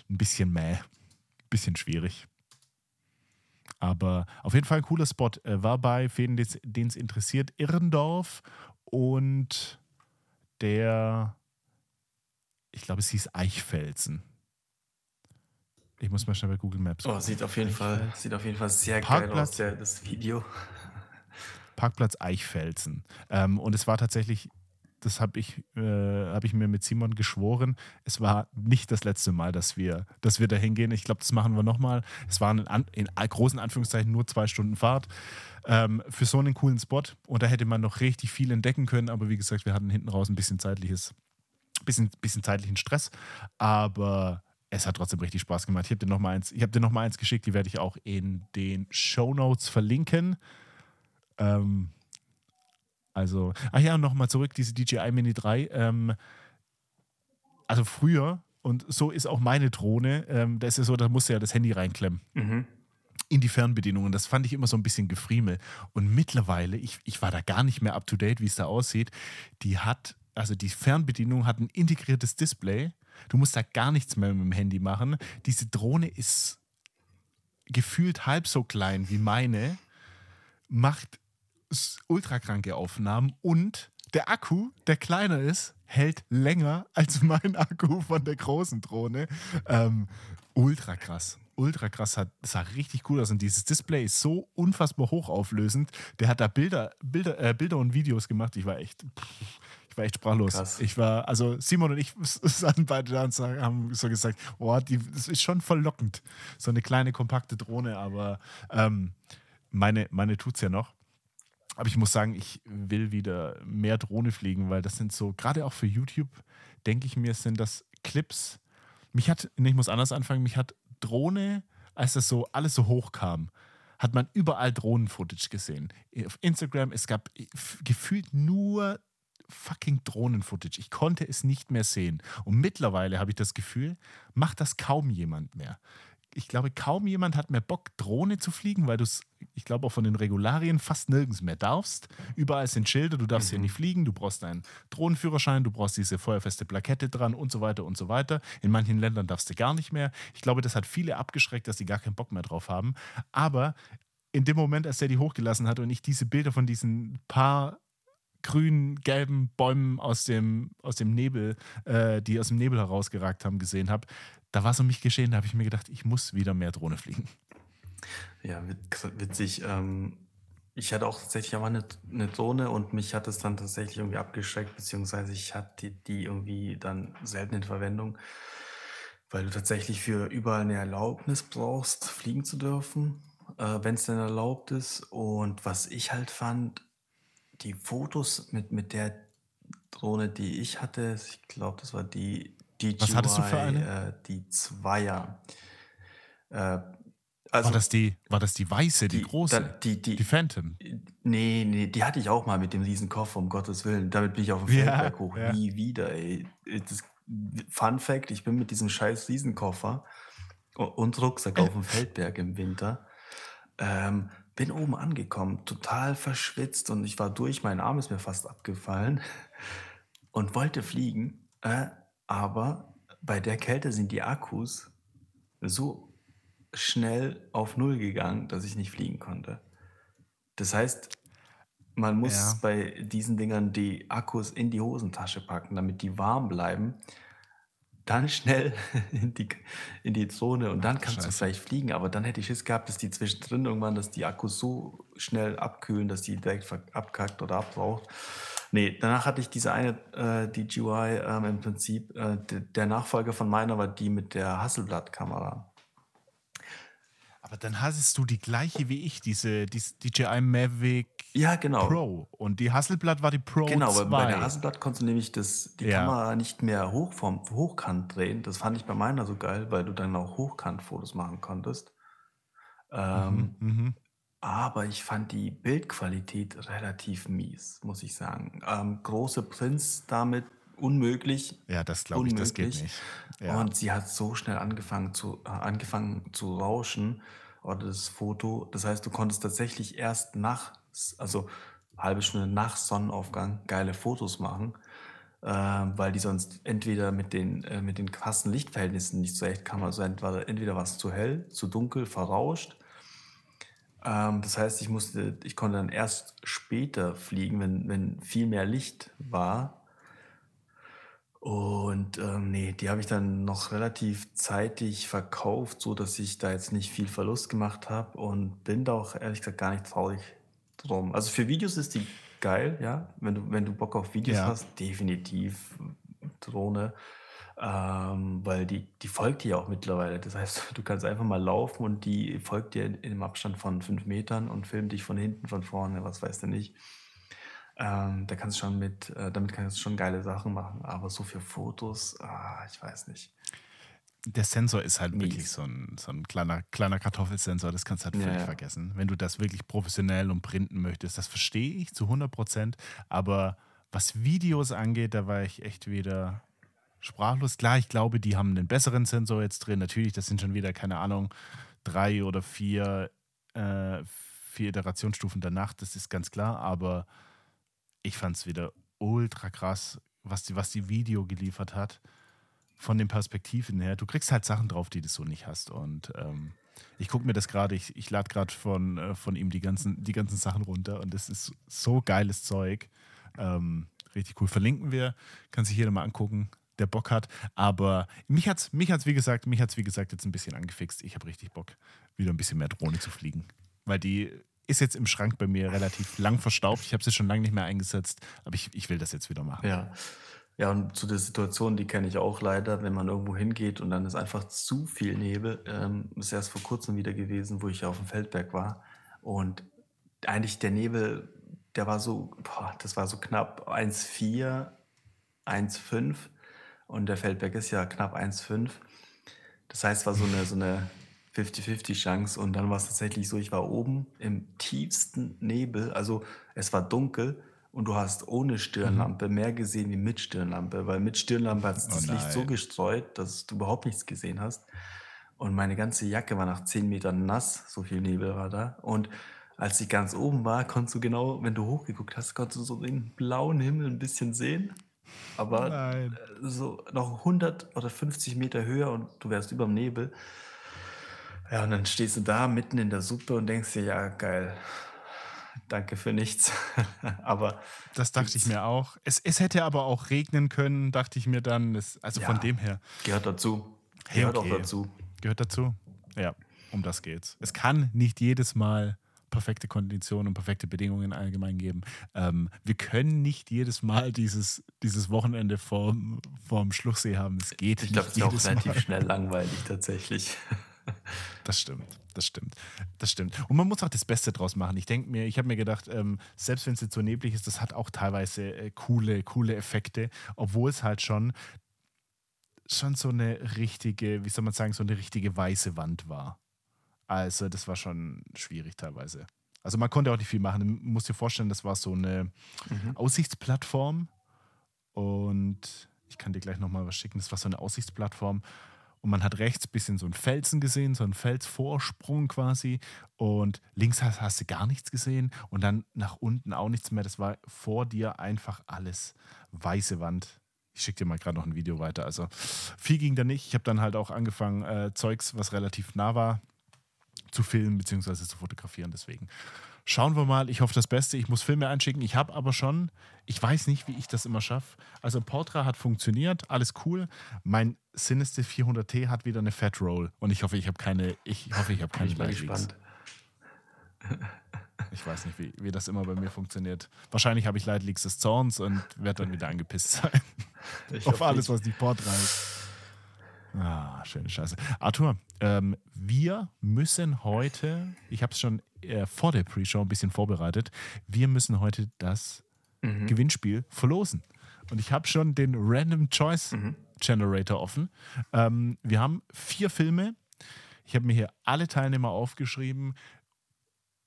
ein bisschen mäh, ein bisschen schwierig. Aber auf jeden Fall ein cooler Spot. Äh, war bei, für den es interessiert, Irrendorf und der, ich glaube, es hieß Eichfelsen. Ich muss mal schnell bei Google Maps. Oh, sieht auf jeden Fall, sieht auf jeden Fall sehr Parkplatz, geil aus, der, das Video. Parkplatz Eichfelsen. Ähm, und es war tatsächlich, das habe ich, äh, hab ich mir mit Simon geschworen, es war nicht das letzte Mal, dass wir, dass wir da hingehen. Ich glaube, das machen wir nochmal. Es waren in, in, großen Anführungszeichen nur zwei Stunden Fahrt ähm, für so einen coolen Spot. Und da hätte man noch richtig viel entdecken können. Aber wie gesagt, wir hatten hinten raus ein bisschen zeitliches, bisschen, bisschen zeitlichen Stress. Aber es hat trotzdem richtig Spaß gemacht. Ich habe dir noch mal eins, ich habe dir noch mal eins geschickt, die werde ich auch in den Show Notes verlinken. Ähm, also, ach ja, nochmal zurück, diese DJI Mini 3. Ähm, also früher, und so ist auch meine Drohne, ähm, da ist ja so, da musst du ja das Handy reinklemmen. Mhm. In die Fernbedienung. Und das fand ich immer so ein bisschen gefriemel. Und mittlerweile, ich, ich war da gar nicht mehr up to date, wie es da aussieht. Die hat, also die Fernbedienung hat ein integriertes Display Du musst da gar nichts mehr mit dem Handy machen. Diese Drohne ist gefühlt halb so klein wie meine, macht ultrakranke Aufnahmen und der Akku, der kleiner ist, hält länger als mein Akku von der großen Drohne. Ähm, ultra krass. Ultra krass, hat, sah richtig cool aus. Und dieses Display ist so unfassbar hochauflösend. Der hat da Bilder, Bilder, äh, Bilder und Videos gemacht. Ich war echt. Pff, ich war echt sprachlos. Krass. Ich war, also Simon und ich saßen beide da und haben so gesagt, oh, die, das ist schon verlockend. So eine kleine, kompakte Drohne, aber ähm, meine, meine tut es ja noch. Aber ich muss sagen, ich will wieder mehr Drohne fliegen, weil das sind so, gerade auch für YouTube, denke ich mir, sind das Clips. Mich hat, ich muss anders anfangen, mich hat Drohne, als das so alles so hoch kam, hat man überall Drohnen-Footage gesehen. Auf Instagram, es gab gefühlt nur fucking Drohnen-Footage. Ich konnte es nicht mehr sehen. Und mittlerweile habe ich das Gefühl, macht das kaum jemand mehr. Ich glaube, kaum jemand hat mehr Bock, Drohne zu fliegen, weil du es, ich glaube, auch von den Regularien fast nirgends mehr darfst. Überall sind Schilder, du darfst mhm. hier nicht fliegen, du brauchst einen Drohnenführerschein, du brauchst diese feuerfeste Plakette dran und so weiter und so weiter. In manchen Ländern darfst du gar nicht mehr. Ich glaube, das hat viele abgeschreckt, dass sie gar keinen Bock mehr drauf haben. Aber in dem Moment, als er die hochgelassen hat und ich diese Bilder von diesen paar grünen, gelben Bäumen aus dem, aus dem Nebel, äh, die aus dem Nebel herausgeragt haben, gesehen habe, da war es um mich geschehen, da habe ich mir gedacht, ich muss wieder mehr Drohne fliegen. Ja, witzig. Ähm, ich hatte auch tatsächlich einmal eine, eine Drohne und mich hat es dann tatsächlich irgendwie abgeschreckt, beziehungsweise ich hatte die, die irgendwie dann selten in Verwendung, weil du tatsächlich für überall eine Erlaubnis brauchst, fliegen zu dürfen, äh, wenn es denn erlaubt ist. Und was ich halt fand, die Fotos mit, mit der Drohne, die ich hatte, ich glaube, das war die DJI, Was hattest du für eine? Äh, die Zweier. Äh, also war, das die, war das die weiße, die, die große? Da, die, die, die Phantom? Nee, nee, die hatte ich auch mal mit dem riesen Koffer, um Gottes Willen. Damit bin ich auf dem Feldberg ja, hoch. Ja. Nie wieder, ey. Das, Fun Fact, ich bin mit diesem scheiß Riesenkoffer und Rucksack auf dem Feldberg im Winter. Ähm, bin oben angekommen, total verschwitzt und ich war durch, mein Arm ist mir fast abgefallen und wollte fliegen, äh, aber bei der Kälte sind die Akkus so schnell auf Null gegangen, dass ich nicht fliegen konnte. Das heißt, man muss ja. bei diesen Dingern die Akkus in die Hosentasche packen, damit die warm bleiben dann schnell in die, in die Zone und dann kannst Scheiße. du vielleicht fliegen. Aber dann hätte ich Schiss gehabt, dass die zwischendrin irgendwann, dass die Akkus so schnell abkühlen, dass die direkt abkackt oder abbraucht. Nee, danach hatte ich diese eine äh, DJI ähm, im Prinzip, äh, der Nachfolger von meiner war die mit der Hasselblatt-Kamera. Aber dann hattest du die gleiche wie ich, diese, diese DJI Mavic ja, genau. Pro. Und die Hasselblatt war die Pro Genau, 2. bei der Hasselblatt konntest du nämlich das, die ja. Kamera nicht mehr hoch vom, hochkant drehen. Das fand ich bei meiner so geil, weil du dann auch Hochkant-Fotos machen konntest. Ähm, mhm, mhm. aber ich fand die Bildqualität relativ mies, muss ich sagen. Ähm, große Prints damit unmöglich. Ja, das glaube ich, das geht nicht. Ja. Und sie hat so schnell angefangen zu, äh, angefangen zu rauschen, oder das Foto. Das heißt, du konntest tatsächlich erst nach, also halbe Stunde nach Sonnenaufgang geile Fotos machen, äh, weil die sonst entweder mit den, äh, mit den krassen Lichtverhältnissen nicht so echt kamen. Also entweder, entweder war es zu hell, zu dunkel, verrauscht. Ähm, das heißt, ich musste, ich konnte dann erst später fliegen, wenn, wenn viel mehr Licht war. Und ähm, nee, die habe ich dann noch relativ zeitig verkauft, so dass ich da jetzt nicht viel Verlust gemacht habe und bin da auch ehrlich gesagt gar nicht traurig drum. Also für Videos ist die geil, ja. Wenn du, wenn du Bock auf Videos Ja. hast, definitiv Drohne. Ähm, weil die, die folgt dir ja auch mittlerweile. Das heißt, du kannst einfach mal laufen und die folgt dir in, in einem Abstand von fünf Metern und filmt dich von hinten, von vorne, was weiß du nicht. Ähm, da kannst du schon mit, äh, damit kannst du schon geile Sachen machen. Aber so für Fotos, ah, ich weiß nicht. Der Sensor ist halt Mies. wirklich so ein, so ein kleiner, kleiner Kartoffelsensor, das kannst du halt völlig ja. vergessen. Wenn du das wirklich professionell und printen möchtest, das verstehe ich zu 100 Prozent, aber was Videos angeht, da war ich echt wieder sprachlos. Klar, ich glaube, die haben einen besseren Sensor jetzt drin. Natürlich, das sind schon wieder, keine Ahnung, drei oder vier, äh, vier Iterationsstufen danach, das ist ganz klar, aber ich fand es wieder ultra krass, was die, was die Video geliefert hat von den Perspektiven her. Du kriegst halt Sachen drauf, die du so nicht hast. Und ähm, ich gucke mir das gerade, ich, ich lade gerade von, äh, von ihm die ganzen, die ganzen Sachen runter und das ist so geiles Zeug. Ähm, richtig cool. Verlinken wir, kann sich jeder mal angucken, der Bock hat. Aber mich hat's, mich hat's, wie gesagt, mich hat's, wie gesagt, jetzt ein bisschen angefixt. Ich habe richtig Bock, wieder ein bisschen mehr Drohne zu fliegen. Weil die ist jetzt im Schrank bei mir relativ lang verstaubt. Ich habe sie schon lange nicht mehr eingesetzt, aber ich, ich will das jetzt wieder machen. Ja. Ja, und zu der Situation, die kenne ich auch leider, wenn man irgendwo hingeht und dann ist einfach zu viel Nebel. Ähm, ist erst vor kurzem wieder gewesen, wo ich auf dem Feldberg war. Und eigentlich der Nebel, der war so, boah, das war so knapp 1,4, 1,5 und der Feldberg ist ja knapp 1,5. Das heißt, es war so eine, so eine 50-50 Chance und dann war es tatsächlich so, ich war oben im tiefsten Nebel, also es war dunkel und du hast ohne Stirnlampe mehr gesehen wie mit Stirnlampe, weil mit Stirnlampe hat Oh das Licht so nein. gestreut, dass du überhaupt nichts gesehen hast. Und meine ganze Jacke war nach 10 Metern nass, so viel Nebel war da. Und als ich ganz oben war, konntest du genau, wenn du hochgeguckt hast, konntest du so den blauen Himmel ein bisschen sehen. Aber Nein. äh, so noch 100 oder 50 Meter höher und du wärst über dem Nebel. Ja, und dann stehst du da mitten in der Suppe und denkst dir, ja, geil, danke für nichts. Aber Das dachte ich mir auch. Es, es hätte aber auch regnen können, dachte ich mir dann. Es, also von ja, dem her. gehört dazu. Hey, Gehört auch okay. dazu. Gehört dazu. Ja, um das geht's. Es kann nicht jedes Mal perfekte Konditionen und perfekte Bedingungen allgemein geben. Ähm, wir können nicht jedes Mal dieses, dieses Wochenende vorm, vorm Schluchsee haben. Es geht Ich glaube, nicht es ist auch relativ Mal. schnell langweilig tatsächlich. Das stimmt, das stimmt, das stimmt. Und man muss auch das Beste draus machen. Ich denke mir, ich habe mir gedacht, ähm, selbst wenn es jetzt so neblig ist, das hat auch teilweise äh, coole, coole Effekte, obwohl es halt schon, schon so eine richtige, wie soll man sagen, so eine richtige weiße Wand war. Also das war schon schwierig teilweise. Also man konnte auch nicht viel machen. Du musst dir vorstellen, das war so eine Mhm. Aussichtsplattform und ich kann dir gleich nochmal was schicken. Das war so eine Aussichtsplattform und man hat rechts ein bisschen so einen Felsen gesehen, so einen Felsvorsprung quasi und links hast, hast du gar nichts gesehen und dann nach unten auch nichts mehr. Das war vor dir einfach alles weiße Wand. Ich schicke dir mal gerade noch ein Video weiter. Also viel ging da nicht. Ich habe dann halt auch angefangen, äh, Zeugs, was relativ nah war, zu filmen bzw. zu fotografieren. Deswegen schauen wir mal. Ich hoffe das Beste. Ich muss Filme einschicken. Ich habe aber schon, ich weiß nicht, wie ich das immer schaffe. Also Portra hat funktioniert, alles cool. Mein Sinister 400T hat wieder eine Fat Roll und ich hoffe, ich habe keine, ich hoffe, ich habe Bin keine ich Leaks. gespannt. Ich weiß nicht, wie, wie das immer bei mir funktioniert. Wahrscheinlich habe ich Light Leaks des Zorns und werde dann wieder angepisst sein Ich auf alles, was die Portra ist. Ah, schöne Scheiße. Arthur, ähm, wir müssen heute, ich habe es schon äh, vor der Pre-Show ein bisschen vorbereitet, wir müssen heute das Mhm. Gewinnspiel verlosen. Und ich habe schon den Random Choice Mhm. Generator offen. Ähm, wir haben vier Filme. Ich habe mir hier alle Teilnehmer aufgeschrieben.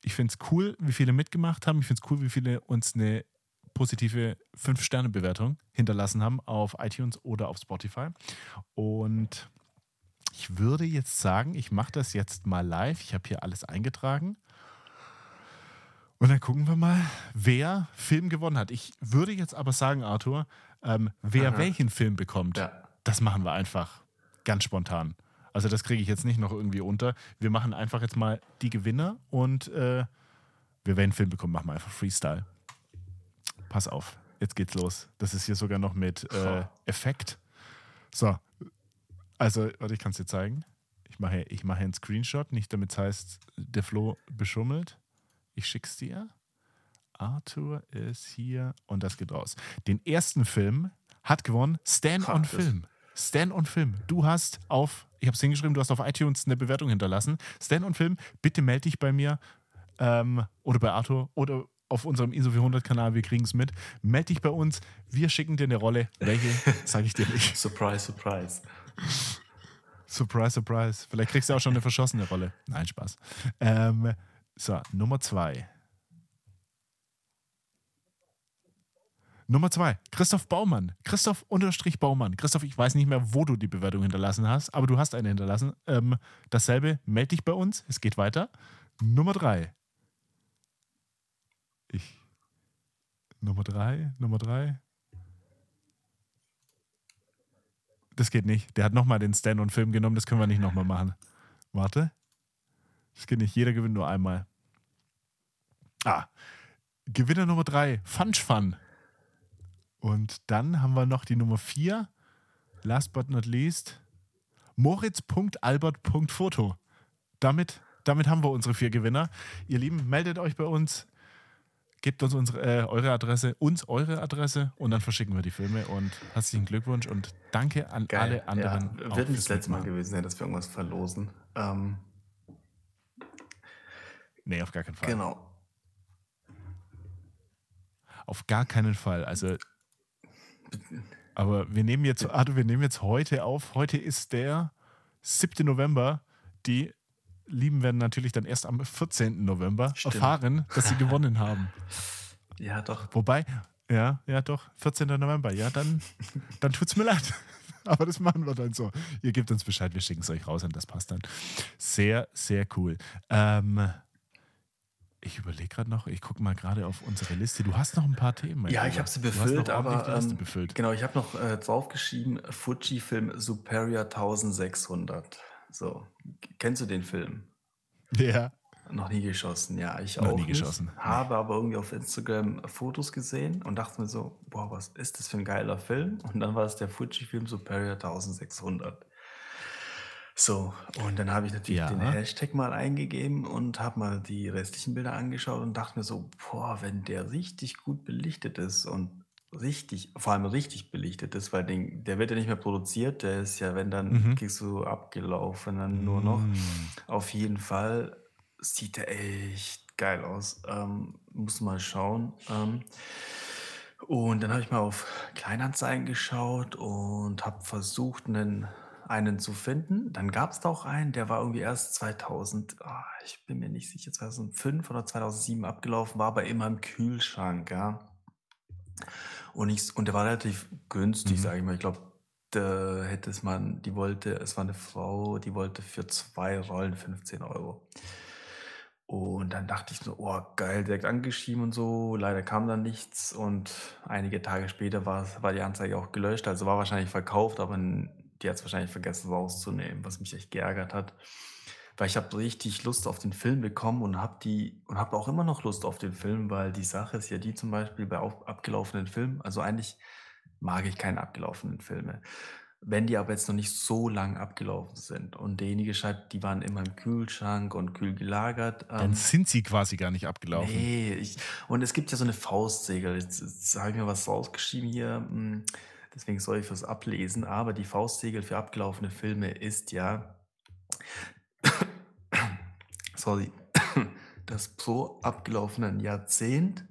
Ich finde es cool, wie viele mitgemacht haben. Ich finde es cool, wie viele uns eine positive 5-Sterne-Bewertung hinterlassen haben auf iTunes oder auf Spotify. Und ich würde jetzt sagen, ich mache das jetzt mal live. Ich habe hier alles eingetragen. Und dann gucken wir mal, wer Film gewonnen hat. Ich würde jetzt aber sagen, Arthur, ähm, wer Aha. welchen Film bekommt, Ja. das machen wir einfach ganz spontan. Also das kriege ich jetzt nicht noch irgendwie unter. Wir machen einfach jetzt mal die Gewinner und äh, wir werden Film bekommen, machen wir einfach Freestyle. Pass auf, jetzt geht's los. Das ist hier sogar noch mit äh, Effekt. So, also, warte, ich kann es dir zeigen. Ich mache, ich mache einen Screenshot, nicht damit es heißt, der Flo beschummelt. Ich schick's dir. Arthur ist hier und das geht raus. Den ersten Film hat gewonnen Stan on Film. Stan on Film. Du hast auf, ich habe es hingeschrieben, du hast auf iTunes eine Bewertung hinterlassen. Stan on Film, bitte melde dich bei mir ähm, oder bei Arthur oder auf unserem ISO 400 Kanal, wir kriegen es mit. Melde dich bei uns, wir schicken dir eine Rolle. Welche, sage ich dir nicht. surprise, surprise. Surprise, surprise. Vielleicht kriegst du auch schon eine verschossene Rolle. Nein, Spaß. Ähm, so, Nummer zwei. Nummer zwei, Christoph Baumann. Christoph unterstrich Baumann. Christoph, ich weiß nicht mehr, wo du die Bewertung hinterlassen hast, aber du hast eine hinterlassen. Ähm, dasselbe, melde dich bei uns. Es geht weiter. Nummer drei. Ich. Nummer drei, Nummer drei. Das geht nicht. Der hat nochmal den Stand und Film genommen, das können wir nicht nochmal machen. Warte. Das geht nicht. Jeder gewinnt nur einmal. Ah. Gewinner Nummer drei, Funch Fun. Und dann haben wir noch die Nummer 4, last but not least, moritz.albert.foto. Damit, damit haben wir unsere vier Gewinner. Ihr Lieben, meldet euch bei uns, gebt uns unsere, äh, eure Adresse, uns eure Adresse und dann verschicken wir die Filme. Und herzlichen Glückwunsch und danke an Geil. alle anderen. Ja, wird nicht das letzte Mal gewesen sein, dass wir irgendwas verlosen. Ähm, nee, auf gar keinen Fall. Genau. Auf gar keinen Fall. Also aber wir nehmen jetzt, Arthur, wir nehmen jetzt heute auf. Heute ist der 7. November. Die Lieben werden natürlich dann erst am 14. November Stimmt. erfahren, dass sie gewonnen haben. Ja, doch. Wobei, ja, ja, doch, 14. November. Ja, dann, dann tut's mir leid. Aber das machen wir dann so. Ihr gebt uns Bescheid, wir schicken es euch raus und das passt dann. Sehr, sehr cool. Ähm, ich überlege gerade noch, ich gucke mal gerade auf unsere Liste. Du hast noch ein paar Themen. Ja, ich habe sie befüllt, aber ähm, befüllt. genau, ich habe noch äh, draufgeschrieben, Fujifilm Superior 1600. So, kennst du den Film? Ja. Noch nie geschossen, ja, ich noch auch. nie geschossen. Nicht. Habe aber irgendwie auf Instagram Fotos gesehen und dachte mir so, boah, was ist das für ein geiler Film? Und dann war es der Fujifilm Superior 1600. So, und dann habe ich natürlich ja. den Hashtag mal eingegeben und habe mal die restlichen Bilder angeschaut und dachte mir so, boah, wenn der richtig gut belichtet ist und richtig, vor allem richtig belichtet ist, weil den, der wird ja nicht mehr produziert, der ist ja, wenn dann mhm. kriegst du abgelaufen, dann nur noch. Mhm. Auf jeden Fall sieht der echt geil aus. Ähm, muss mal schauen. Ähm, und dann habe ich mal auf Kleinanzeigen geschaut und habe versucht, einen einen zu finden. Dann gab es da auch einen, der war irgendwie erst 2000, ah, ich bin mir nicht sicher, 2005 oder 2007 abgelaufen, war aber immer im Kühlschrank, ja. Und, ich, und der war relativ günstig, Mhm. sage ich mal. Ich glaube, da hätte es man, die wollte, es war eine Frau, die wollte für zwei Rollen 15 Euro. Und dann dachte ich so, oh geil, direkt angeschrieben und so. Leider kam dann nichts und einige Tage später war, war die Anzeige auch gelöscht. Also war wahrscheinlich verkauft, aber die hat es wahrscheinlich vergessen rauszunehmen, was mich echt geärgert hat. Weil ich habe richtig Lust auf den Film bekommen und habe die und habe auch immer noch Lust auf den Film, weil die Sache ist ja die zum Beispiel bei abgelaufenen Filmen, also eigentlich mag ich keine abgelaufenen Filme. Wenn die aber jetzt noch nicht so lang abgelaufen sind und derjenige schreibt, die waren immer im Kühlschrank und kühl gelagert. Dann ähm, sind sie quasi gar nicht abgelaufen. Nee, ich, und es gibt ja so eine Faustregel. Jetzt, jetzt habe ich mir was rausgeschrieben hier. Hm, deswegen soll ich was ablesen. Aber die Faustregel für abgelaufene Filme ist ja, sorry, dass pro abgelaufenen Jahrzehnt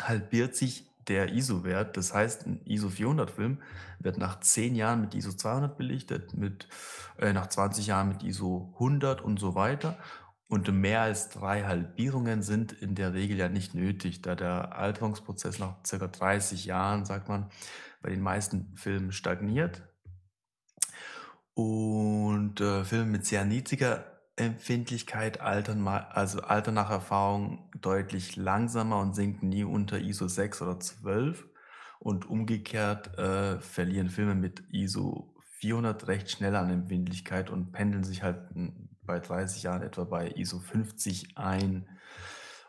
halbiert sich der ISO-Wert. Das heißt, ein ISO 400-Film wird nach 10 Jahren mit ISO 200 belichtet, mit, äh, nach 20 Jahren mit ISO 100 und so weiter. Und mehr als drei Halbierungen sind in der Regel ja nicht nötig, da der Alterungsprozess nach ca. 30 Jahren, sagt man, bei den meisten Filmen stagniert. Und äh, Filme mit sehr niedriger Empfindlichkeit altern, also altern nach Erfahrung deutlich langsamer und sinken nie unter ISO 6 oder 12. Und umgekehrt äh, verlieren Filme mit ISO 400 recht schnell an Empfindlichkeit und pendeln sich halt bei 30 Jahren etwa bei ISO 50 ein.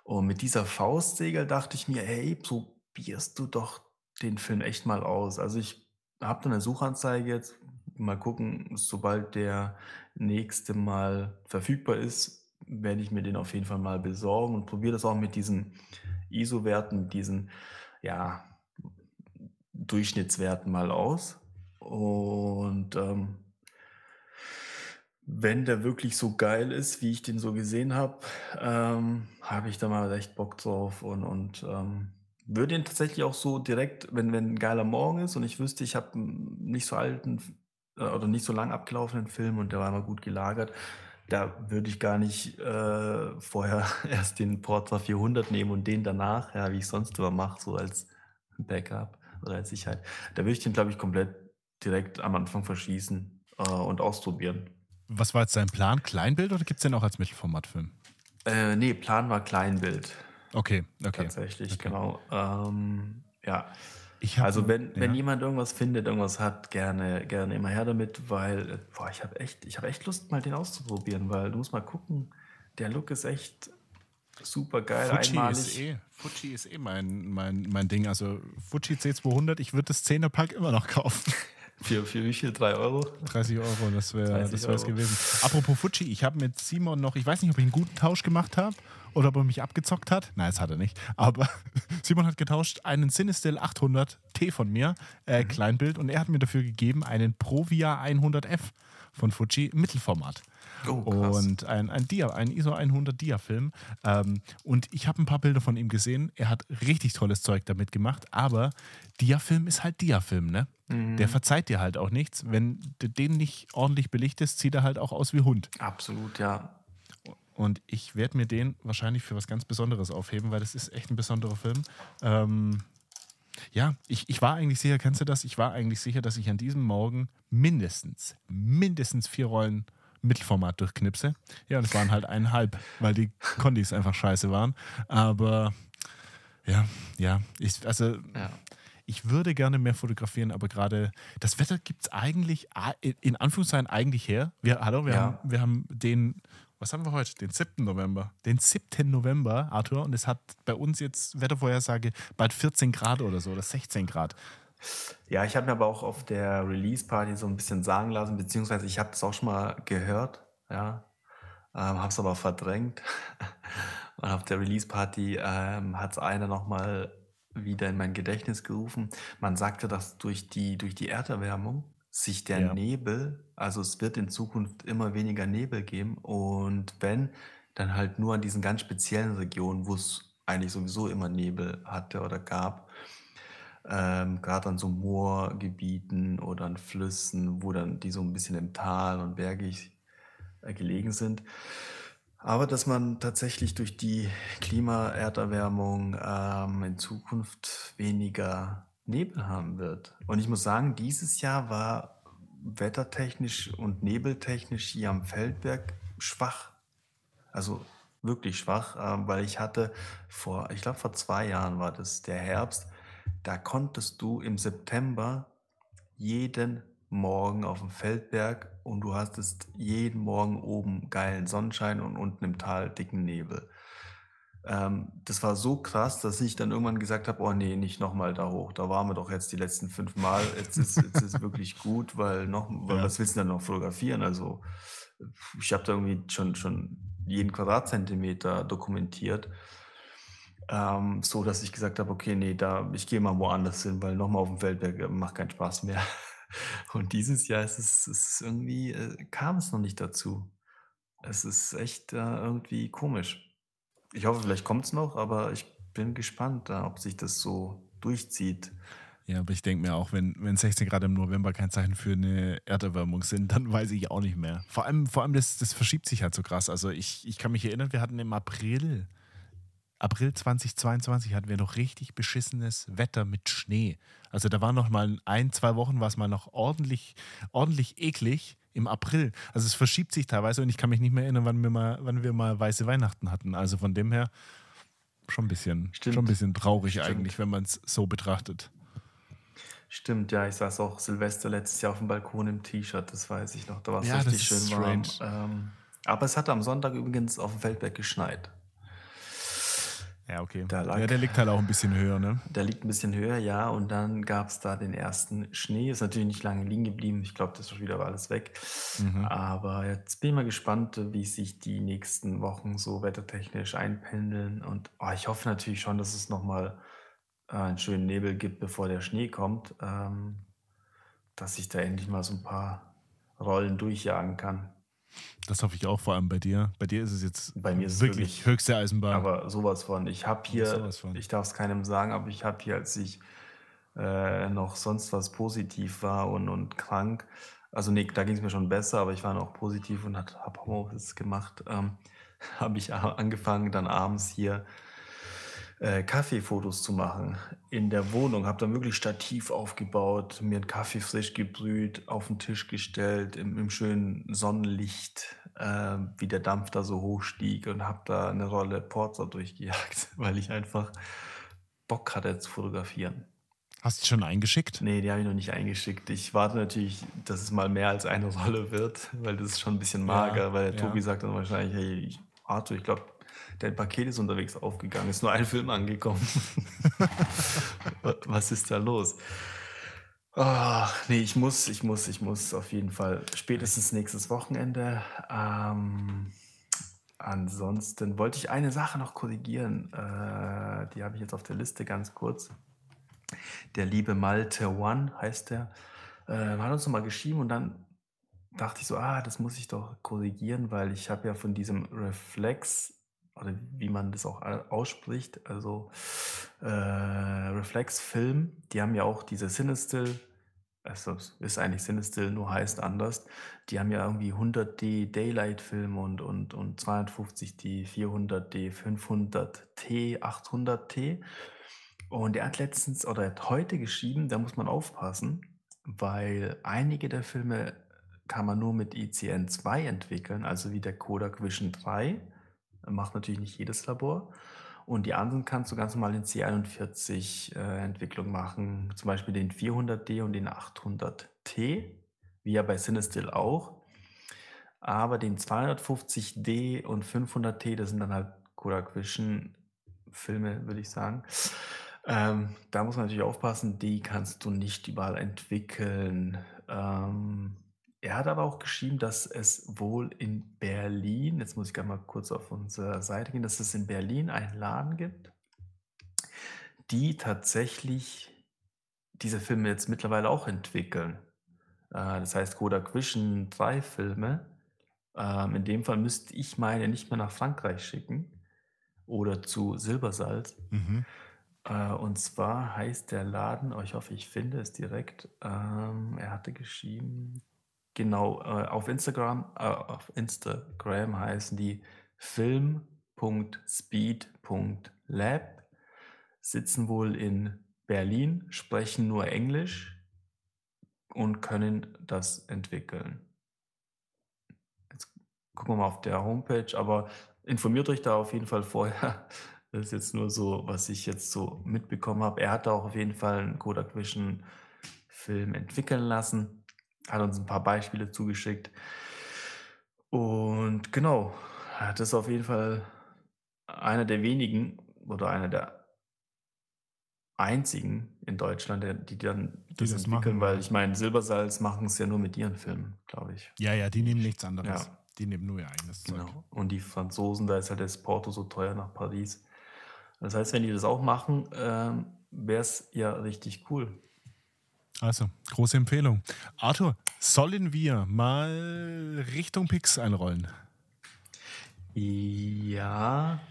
Und mit dieser Faustregel dachte ich mir, hey, probierst du doch den Film echt mal aus. Also ich habe da eine Suchanzeige jetzt, mal gucken, sobald der nächste Mal verfügbar ist, werde ich mir den auf jeden Fall mal besorgen und probiere das auch mit diesen ISO-Werten, diesen ja, Durchschnittswerten mal aus. Und ähm, wenn der wirklich so geil ist, wie ich den so gesehen habe, ähm, habe ich da mal echt Bock drauf und, und ähm, würde ihn tatsächlich auch so direkt, wenn, wenn ein geiler Morgen ist und ich wüsste, ich habe einen nicht so alten äh, oder nicht so lang abgelaufenen Film und der war immer gut gelagert, da würde ich gar nicht äh, vorher erst den Portra 400 nehmen und den danach, ja, wie ich sonst immer mache, so als Backup oder als Sicherheit. Da würde ich den, glaube ich, komplett direkt am Anfang verschießen äh, und ausprobieren. Was war jetzt dein Plan? Kleinbild oder gibt es den auch als Mittelformatfilm? Äh, nee, Plan war Kleinbild. Okay, okay. Tatsächlich, okay. genau. Ähm, ja. Also wenn, ja. wenn jemand irgendwas findet, irgendwas hat, gerne, gerne immer her damit, weil boah, ich habe echt, ich echt Lust, mal den auszuprobieren, weil du musst mal gucken, der Look ist echt super geil, Fuji einmalig. Ist eh, Fuji ist eh mein, mein, mein Ding. Also Fuji C200, ich würde das 10er Pack immer noch kaufen. Für, für wie viel? 3 Euro? 30 Euro, das wäre es gewesen. Apropos Fuji, ich habe mit Simon noch, ich weiß nicht, ob ich einen guten Tausch gemacht habe oder ob er mich abgezockt hat. Nein, das hat er nicht. Aber Simon hat getauscht einen Cinestill 800 T von mir, äh, mhm. Kleinbild, und er hat mir dafür gegeben einen Provia 100F von Fuji Mittelformat. Oh, und ein, ein Dia, ein ISO 100 Dia-Film. Ähm, und ich habe ein paar Bilder von ihm gesehen. Er hat richtig tolles Zeug damit gemacht, aber Dia-Film ist halt Dia-Film, ne? Mhm. Der verzeiht dir halt auch nichts. Wenn du den nicht ordentlich belichtest, sieht er halt auch aus wie Hund. Absolut, ja. Und ich werde mir den wahrscheinlich für was ganz Besonderes aufheben, weil das ist echt ein besonderer Film. Ähm, ja, ich, ich war eigentlich sicher, kennst du das? Ich war eigentlich sicher, dass ich an diesem Morgen mindestens, mindestens vier Rollen Mittelformat durchknipse. Ja, und es waren halt eineinhalb, weil die Kondis einfach scheiße waren. Aber ja, ja, ich, also ja. ich würde gerne mehr fotografieren, aber gerade das Wetter gibt es eigentlich in Anführungszeichen eigentlich her. Wir, hallo, wir, ja. haben, wir haben den, was haben wir heute? Den 7. November. Den 7. November, Arthur, und es hat bei uns jetzt Wettervorhersage bald 14 Grad oder so oder 16 Grad. Ja, ich habe mir aber auch auf der Release-Party so ein bisschen sagen lassen, beziehungsweise ich habe das auch schon mal gehört, ja, ähm, habe es aber verdrängt. Und auf der Release-Party ähm, hat es einer nochmal wieder in mein Gedächtnis gerufen. Man sagte, dass durch die, durch die Erderwärmung sich der ja. Nebel, also es wird in Zukunft immer weniger Nebel geben und wenn, dann halt nur an diesen ganz speziellen Regionen, wo es eigentlich sowieso immer Nebel hatte oder gab ähm, gerade an so Moorgebieten oder an Flüssen, wo dann die so ein bisschen im Tal und bergig äh, gelegen sind. Aber dass man tatsächlich durch die Klima-Erderwärmung ähm, in Zukunft weniger Nebel haben wird. Und ich muss sagen, dieses Jahr war wettertechnisch und nebeltechnisch hier am Feldberg schwach. Also wirklich schwach, äh, weil ich hatte vor, ich glaube vor zwei Jahren war das der Herbst, da konntest du im September jeden Morgen auf dem Feldberg und du hattest jeden Morgen oben geilen Sonnenschein und unten im Tal dicken Nebel. Ähm, das war so krass, dass ich dann irgendwann gesagt habe, oh nee, nicht nochmal da hoch. Da waren wir doch jetzt die letzten fünf Mal. Jetzt ist, jetzt ist wirklich gut, weil noch, weil ja. was willst du denn noch fotografieren? Also ich habe da irgendwie schon, schon jeden Quadratzentimeter dokumentiert. Ähm, so dass ich gesagt habe, okay, nee, da, ich gehe mal woanders hin, weil nochmal auf dem Feldberg macht keinen Spaß mehr. Und dieses Jahr ist es, ist irgendwie, äh, kam es noch nicht dazu. Es ist echt äh, irgendwie komisch. Ich hoffe, vielleicht kommt es noch, aber ich bin gespannt, äh, ob sich das so durchzieht. Ja, aber ich denke mir auch, wenn, wenn 16 Grad im November kein Zeichen für eine Erderwärmung sind, dann weiß ich auch nicht mehr. Vor allem, vor allem das, das verschiebt sich halt so krass. Also ich, ich kann mich erinnern, wir hatten im April April 2022 hatten wir noch richtig beschissenes Wetter mit Schnee. Also da war noch mal ein, zwei Wochen war es mal noch ordentlich, ordentlich eklig im April. Also es verschiebt sich teilweise und ich kann mich nicht mehr erinnern, wann wir mal, wann wir mal weiße Weihnachten hatten. Also von dem her schon ein bisschen, schon ein bisschen traurig Stimmt. eigentlich, wenn man es so betrachtet. Stimmt, ja, ich saß auch Silvester letztes Jahr auf dem Balkon im T-Shirt, das weiß ich noch. Da war es Ja, richtig schön warm. strange. Ähm, aber es hat am Sonntag übrigens auf dem Feldberg geschneit. Ja, okay. Da lag- ja, der liegt halt auch ein bisschen höher, ne? Der liegt ein bisschen höher, ja, und dann gab es da den ersten Schnee. Ist natürlich nicht lange liegen geblieben. Ich glaube, das ist wieder alles weg. Mhm. Aber jetzt bin ich mal gespannt, wie sich die nächsten Wochen so wettertechnisch einpendeln. Und oh, ich hoffe natürlich schon, dass es nochmal äh, einen schönen Nebel gibt, bevor der Schnee kommt. Ähm, dass ich da endlich mal so ein paar Rollen durchjagen kann. Das hoffe ich auch, vor allem bei dir. Bei dir ist es jetzt Bei mir ist es wirklich, wirklich- höchste Eisenbahn. Aber sowas von. Ich habe hier, ich darf es keinem sagen, aber ich habe hier, als ich äh, noch sonst was positiv war und, und krank, also nee, da ging es mir schon besser, aber ich war noch positiv und habe Homeoffice gemacht, ähm, habe ich angefangen, dann abends hier äh, Kaffeefotos zu machen in der Wohnung. Habe dann wirklich Stativ aufgebaut, mir einen Kaffee frisch gebrüht, auf den Tisch gestellt, im, im schönen Sonnenlicht, äh, wie der Dampf da so hoch stieg und habe da eine Rolle Porzer durchgejagt, weil ich einfach Bock hatte zu fotografieren. Hast du schon eingeschickt? Nee, die habe ich noch nicht eingeschickt. Ich warte natürlich, dass es mal mehr als eine Rolle wird, weil das ist schon ein bisschen mager, weil der ja. Tobi sagt dann wahrscheinlich, hey, Arthur, ich glaube, dein Paket ist unterwegs aufgegangen, ist nur ein Film angekommen. Was ist da los? Ach, nee, ich muss, ich muss, ich muss auf jeden Fall spätestens nächstes Wochenende. Ähm, ansonsten wollte ich eine Sache noch korrigieren. Äh, die habe ich jetzt auf der Liste ganz kurz. Der liebe Malte One heißt der, äh, hat uns nochmal geschrieben und dann dachte ich so, ah, das muss ich doch korrigieren, weil ich habe ja von diesem Reflex, oder wie man das auch a- ausspricht, also äh, Reflex-Film, die haben ja auch diese Cinestill, also ist eigentlich Cinestill, nur heißt anders, die haben ja irgendwie 100D Daylight-Film und, und, und 250D, 400D, 500T, 800T. Und er hat letztens oder er hat heute geschrieben, da muss man aufpassen, weil einige der Filme kann man nur mit ICN 2 entwickeln, also wie der Kodak Vision 3. Macht natürlich nicht jedes Labor. Und die anderen kannst du ganz normal in C41 äh, Entwicklung machen, zum Beispiel den 400D und den 800T, wie ja bei Cinestill auch. Aber den 250D und 500T, das sind dann halt Kodak Vision Filme, würde ich sagen. Ähm, da muss man natürlich aufpassen, die kannst du nicht überall entwickeln. Ähm, er hat aber auch geschrieben, dass es wohl in Berlin, jetzt muss ich gerne mal kurz auf unsere Seite gehen, dass es in Berlin einen Laden gibt, die tatsächlich diese Filme jetzt mittlerweile auch entwickeln. Äh, das heißt Kodak Vision 3 Filme. Ähm, in dem Fall müsste ich meine nicht mehr nach Frankreich schicken oder zu Silbersalz. Mhm. Äh, und zwar heißt der Laden, oh, ich hoffe, ich finde es direkt. Ähm, er hatte geschrieben, genau, äh, auf Instagram, äh, auf Instagram heißen die film.speed.lab, sitzen wohl in Berlin, sprechen nur Englisch und können das entwickeln. Jetzt gucken wir mal auf der Homepage, aber informiert euch da auf jeden Fall vorher. Das ist jetzt nur so, was ich jetzt so mitbekommen habe. Er hat auch auf jeden Fall einen Kodak Vision Film entwickeln lassen, hat uns ein paar Beispiele zugeschickt. Und genau, das ist auf jeden Fall einer der wenigen oder einer der einzigen in Deutschland, der- die dann das, das entwickeln, machen, weil ich meine, Silbersalz machen es ja nur mit ihren Filmen, glaube ich. Ja, ja, die nehmen nichts anderes. Ja. Die nehmen nur ihr eigenes Zeug. Genau. Und die Franzosen, da ist halt das Porto so teuer nach Paris. Das heißt, wenn die das auch machen, ähm, wäre es ja richtig cool. Also, große Empfehlung. Arthur, sollen wir mal Richtung Pix einrollen? Ja,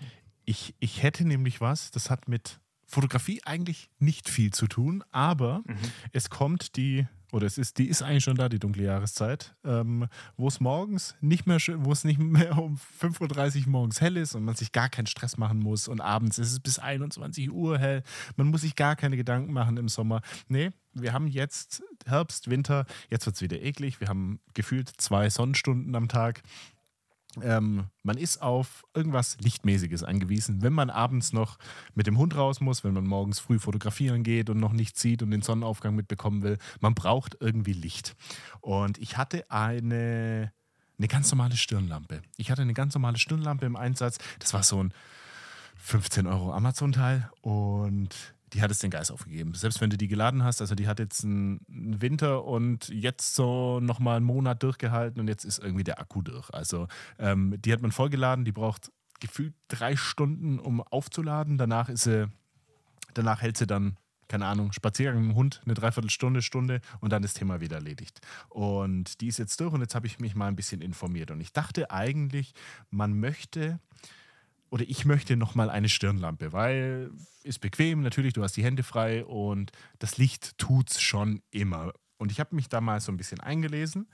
Ich, ich hätte nämlich was, das hat mit Fotografie eigentlich nicht viel zu tun, aber Mhm. es kommt die, oder es ist, die ist eigentlich schon da, die dunkle Jahreszeit, ähm, wo es morgens nicht mehr, schön- wo es nicht mehr um 5.30 Uhr morgens hell ist und man sich gar keinen Stress machen muss und abends ist es bis 21 Uhr hell. Man muss sich gar keine Gedanken machen im Sommer. Nee, wir haben jetzt Herbst, Winter, jetzt wird es wieder eklig. Wir haben gefühlt zwei Sonnenstunden am Tag. ähm, man ist auf irgendwas Lichtmäßiges angewiesen. Wenn man abends noch mit dem Hund raus muss, wenn man morgens früh fotografieren geht und noch nichts sieht und den Sonnenaufgang mitbekommen will, man braucht irgendwie Licht. Und ich hatte eine, eine ganz normale Stirnlampe. Ich hatte eine ganz normale Stirnlampe im Einsatz. Das war so ein 15 Euro Amazon-Teil und die hat es den Geist aufgegeben. Selbst wenn du die geladen hast, also die hat jetzt einen Winter und jetzt so nochmal einen Monat durchgehalten und jetzt ist irgendwie der Akku durch. Also ähm, die hat man vollgeladen, die braucht gefühlt drei Stunden, um aufzuladen. Danach ist sie, danach hält sie dann, keine Ahnung, Spaziergang mit dem Hund, eine Dreiviertelstunde, Stunde und dann ist Thema wieder erledigt. Und die ist jetzt durch und jetzt habe ich mich mal ein bisschen informiert. Und ich dachte eigentlich, man möchte oder ich möchte nochmal eine Stirnlampe, weil ist bequem, natürlich, du hast die Hände frei und das Licht tut es schon immer. Und ich habe mich da mal so ein bisschen eingelesen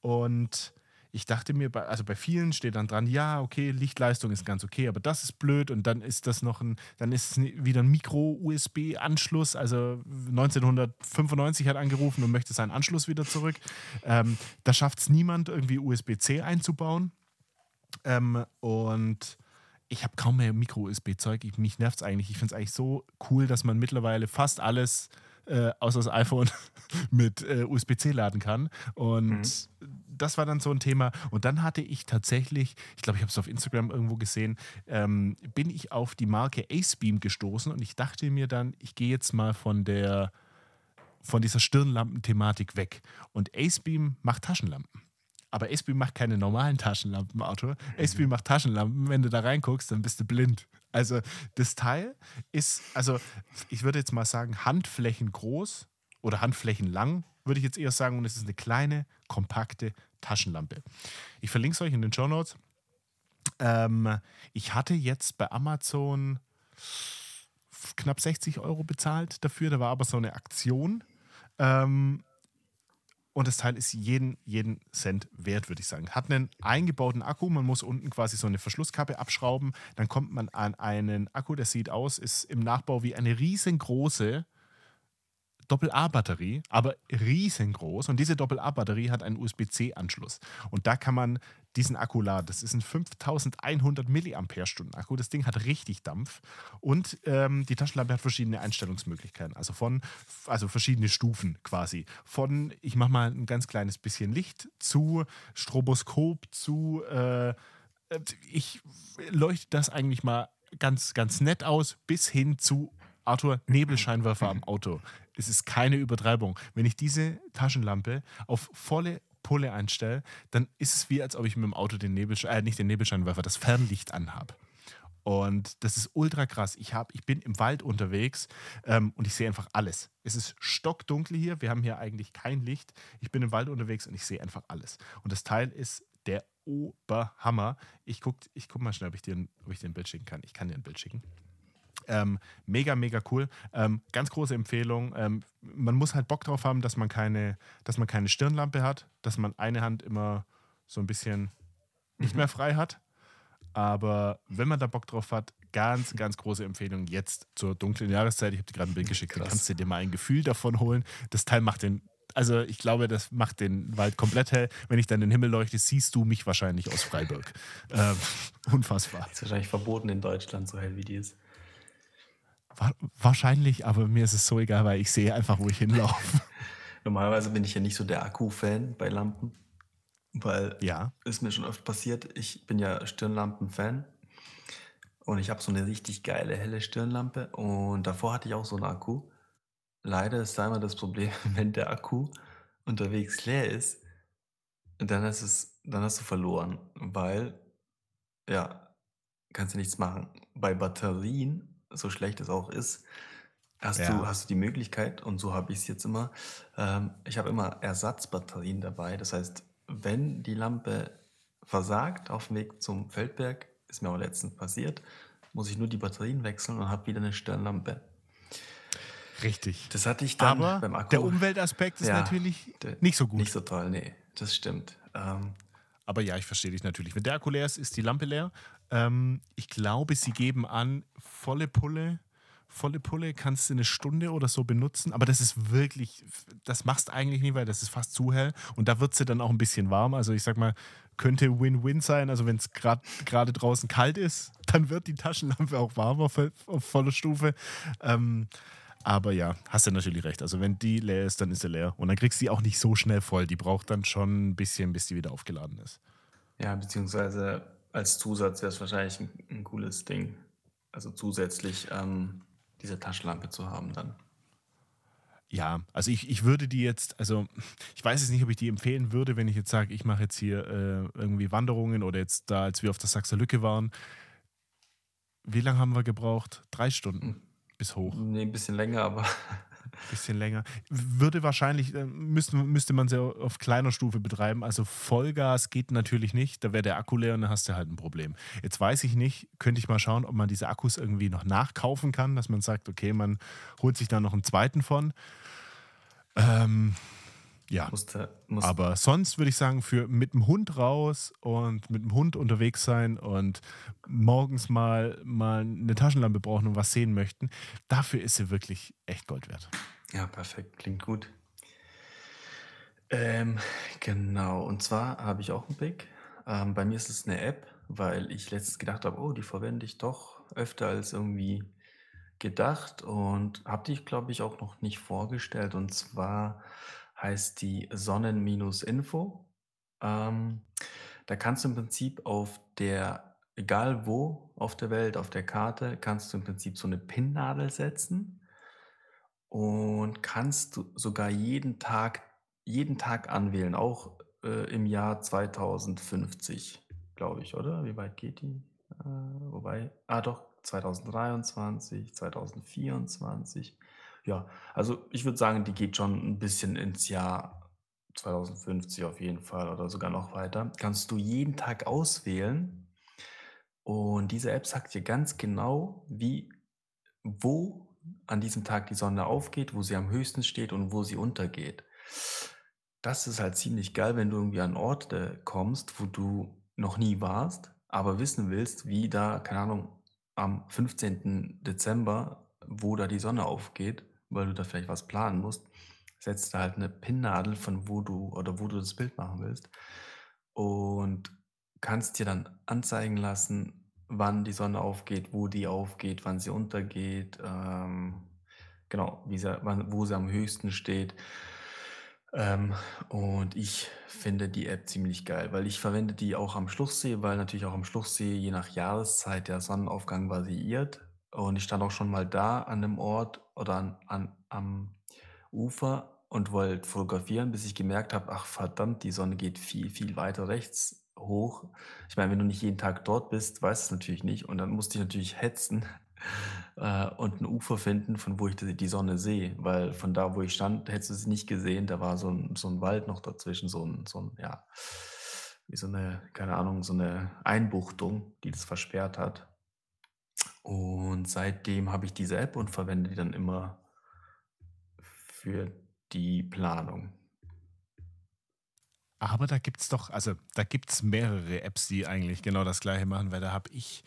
und ich dachte mir, also bei vielen steht dann dran, ja, okay, Lichtleistung ist ganz okay, aber das ist blöd und dann ist das noch ein, dann ist wieder ein Micro-USB-Anschluss. Also 1995 hat angerufen und möchte seinen Anschluss wieder zurück. Ähm, da schafft es niemand, irgendwie USB-C einzubauen. Ähm, und ich habe kaum mehr Micro-USB-Zeug. Mich nervt es eigentlich. Ich finde es eigentlich so cool, dass man mittlerweile fast alles äh, außer das iPhone mit äh, USB-C laden kann. Und mhm. das war dann so ein Thema. Und dann hatte ich tatsächlich, ich glaube, ich habe es auf Instagram irgendwo gesehen, ähm, bin ich auf die Marke Acebeam gestoßen und ich dachte mir dann, ich gehe jetzt mal von der von dieser Stirnlampen-Thematik weg. Und Acebeam macht Taschenlampen. Aber SB macht keine normalen Taschenlampen, Arthur. Mhm. SB macht Taschenlampen. Wenn du da reinguckst, dann bist du blind. Also das Teil ist, also ich würde jetzt mal sagen, Handflächen groß oder Handflächen lang, würde ich jetzt eher sagen. Und es ist eine kleine, kompakte Taschenlampe. Ich verlinke es euch in den Show Notes. Ähm, ich hatte jetzt bei Amazon knapp 60 Euro bezahlt dafür. Da war aber so eine Aktion. Ähm, und das Teil ist jeden, jeden Cent wert, würde ich sagen. Hat einen eingebauten Akku. Man muss unten quasi so eine Verschlusskappe abschrauben. Dann kommt man an einen Akku, der sieht aus, ist im Nachbau wie eine riesengroße Doppel-A-Batterie, aber riesengroß. Und diese Doppel-A-Batterie hat einen USB-C-Anschluss. Und da kann man diesen Akku laden. Das ist ein 5100 mAh Akku. Das Ding hat richtig Dampf. Und ähm, die Taschenlampe hat verschiedene Einstellungsmöglichkeiten. Also von, also verschiedene Stufen quasi. Von, ich mache mal ein ganz kleines bisschen Licht zu Stroboskop zu, äh, ich leuchte das eigentlich mal ganz, ganz nett aus, bis hin zu Arthur, Nebelscheinwerfer am Auto. Es ist keine Übertreibung. Wenn ich diese Taschenlampe auf volle Pulle einstelle, dann ist es wie, als ob ich mit dem Auto den Nebelscheinwerfer, äh, nicht den Nebelscheinwerfer, das Fernlicht anhabe. Und das ist ultra krass. Ich, hab, ich bin im Wald unterwegs ähm, und ich sehe einfach alles. Es ist stockdunkel hier. Wir haben hier eigentlich kein Licht. Ich bin im Wald unterwegs und ich sehe einfach alles. Und das Teil ist der Oberhammer. Ich gucke ich guck mal schnell, ob ich, dir ob ich dir ein Bild schicken kann. Ich kann dir ein Bild schicken. Ähm, mega, mega cool. Ähm, ganz große Empfehlung. Ähm, man muss halt Bock drauf haben, dass man keine, dass man keine Stirnlampe hat, dass man eine Hand immer so ein bisschen nicht mhm. mehr frei hat. Aber wenn man da Bock drauf hat, ganz, ganz große Empfehlung jetzt zur dunklen Jahreszeit. Ich habe dir gerade ein Bild geschickt, dann kannst du dir mal ein Gefühl davon holen. Das Teil macht den, also ich glaube, das macht den Wald komplett hell. Wenn ich dann in den Himmel leuchte, siehst du mich wahrscheinlich aus Freiburg. ähm, unfassbar. Ist wahrscheinlich verboten in Deutschland, so hell wie die ist. Wahrscheinlich, aber mir ist es so egal, weil ich sehe einfach, wo ich hinlaufe. Normalerweise bin ich ja nicht so der Akku-Fan bei Lampen, weil ja. ist mir schon oft passiert. Ich bin ja Stirnlampen-Fan und ich habe so eine richtig geile helle Stirnlampe und davor hatte ich auch so einen Akku. Leider ist da immer das Problem, wenn der Akku unterwegs leer ist, dann ist es, dann hast du verloren, weil ja, kannst du nichts machen. Bei Batterien so schlecht es auch ist, hast, ja. du, hast du die Möglichkeit, und so habe ich es jetzt immer, ähm, ich habe immer Ersatzbatterien dabei. Das heißt, wenn die Lampe versagt auf dem Weg zum Feldberg, ist mir aber letztens passiert, muss ich nur die Batterien wechseln und habe wieder eine Stirnlampe. Richtig. Das hatte ich dann aber beim Akku. Der Umweltaspekt ist ja, natürlich nicht so gut. Nicht so toll, nee, das stimmt. Ähm, aber ja, ich verstehe dich natürlich. Wenn der Akku leer ist, ist die Lampe leer. Ähm, ich glaube, sie geben an, volle Pulle volle Pulle, kannst du eine Stunde oder so benutzen, aber das ist wirklich, das machst du eigentlich nie, weil das ist fast zu hell und da wird sie dann auch ein bisschen warm. Also ich sag mal, könnte Win-Win sein. Also wenn es gerade draußen kalt ist, dann wird die Taschenlampe auch warm auf, auf voller Stufe. Ähm, aber ja, hast du natürlich recht. Also wenn die leer ist, dann ist sie leer. Und dann kriegst du die auch nicht so schnell voll. Die braucht dann schon ein bisschen, bis die wieder aufgeladen ist. Ja, beziehungsweise als Zusatz wäre es wahrscheinlich ein, ein, cooles Ding. Also zusätzlich ähm, diese Taschenlampe zu haben dann. Ja, also ich, ich würde die jetzt, also ich weiß jetzt nicht, ob ich die empfehlen würde, wenn ich jetzt sage, ich mache jetzt hier äh, irgendwie Wanderungen oder jetzt da, als wir auf der Sachser Lücke waren. Wie lange haben wir gebraucht? Drei Stunden hm. Bis hoch. Nee, ein bisschen länger, aber Bisschen länger. Würde wahrscheinlich, äh, müsste, müsste man sie auf kleiner Stufe betreiben. Also Vollgas geht natürlich nicht. Da wäre der Akku leer und dann hast du halt ein Problem. Jetzt weiß ich nicht, könnte ich mal schauen, ob man diese Akkus irgendwie noch nachkaufen kann, dass man sagt, okay, man holt sich da noch einen zweiten von. Ähm, ja. Musste, musste. Aber sonst würde ich sagen, für mit dem Hund raus und mit dem Hund unterwegs sein und morgens mal, mal eine Taschenlampe brauchen und was sehen möchten, dafür ist sie wirklich echt Gold wert. Ja, perfekt. Klingt gut. Ähm, genau. Und zwar habe ich auch einen Pick. Ähm, bei mir ist es eine App, weil ich letztens gedacht habe, oh, die verwende ich doch öfter als irgendwie gedacht und habe die, glaube ich, auch noch nicht vorgestellt. Und zwar heißt die Sonnen-Info. Ähm, da kannst du im Prinzip auf der, egal wo auf der Welt, auf der Karte, kannst du im Prinzip so eine Pinnnadel setzen und kannst du sogar jeden Tag, jeden Tag anwählen, auch äh, im Jahr 2050, glaube ich, oder? Wie weit geht die? Äh, wobei, ah doch, 2023, 2024. Ja, also ich würde sagen, die geht schon ein bisschen ins Jahr 2050 auf jeden Fall oder sogar noch weiter. Kannst du jeden Tag auswählen und diese App sagt dir ganz genau, wie, wo an diesem Tag die Sonne aufgeht, wo sie am höchsten steht und wo sie untergeht. Das ist halt ziemlich geil, wenn du irgendwie an Orte kommst, wo du noch nie warst, aber wissen willst, wie da, keine Ahnung, am 15. Dezember, wo da die Sonne aufgeht weil du da vielleicht was planen musst, setzt da halt eine Pinnnadel von wo du oder wo du das Bild machen willst und kannst dir dann anzeigen lassen, wann die Sonne aufgeht, wo die aufgeht, wann sie untergeht, ähm, genau, wie sie, wann, wo sie am höchsten steht. Ähm, und ich finde die App ziemlich geil, weil ich verwende die auch am Schluchsee, weil natürlich auch am Schluchsee je nach Jahreszeit der Sonnenaufgang variiert. Und ich stand auch schon mal da an dem Ort oder an, an, am Ufer und wollte fotografieren, bis ich gemerkt habe, ach verdammt, die Sonne geht viel, viel weiter rechts hoch. Ich meine, wenn du nicht jeden Tag dort bist, weißt du es natürlich nicht. Und dann musste ich natürlich hetzen äh, und ein Ufer finden, von wo ich die, die Sonne sehe. Weil von da, wo ich stand, hättest du sie nicht gesehen. Da war so ein, so ein Wald noch dazwischen, so ein, so ein, ja, wie so eine, keine Ahnung, so eine Einbuchtung, die das versperrt hat. Und seitdem habe ich diese App und verwende die dann immer für die Planung. Aber da gibt es doch, also da gibt es mehrere Apps, die eigentlich genau das gleiche machen, weil da habe ich,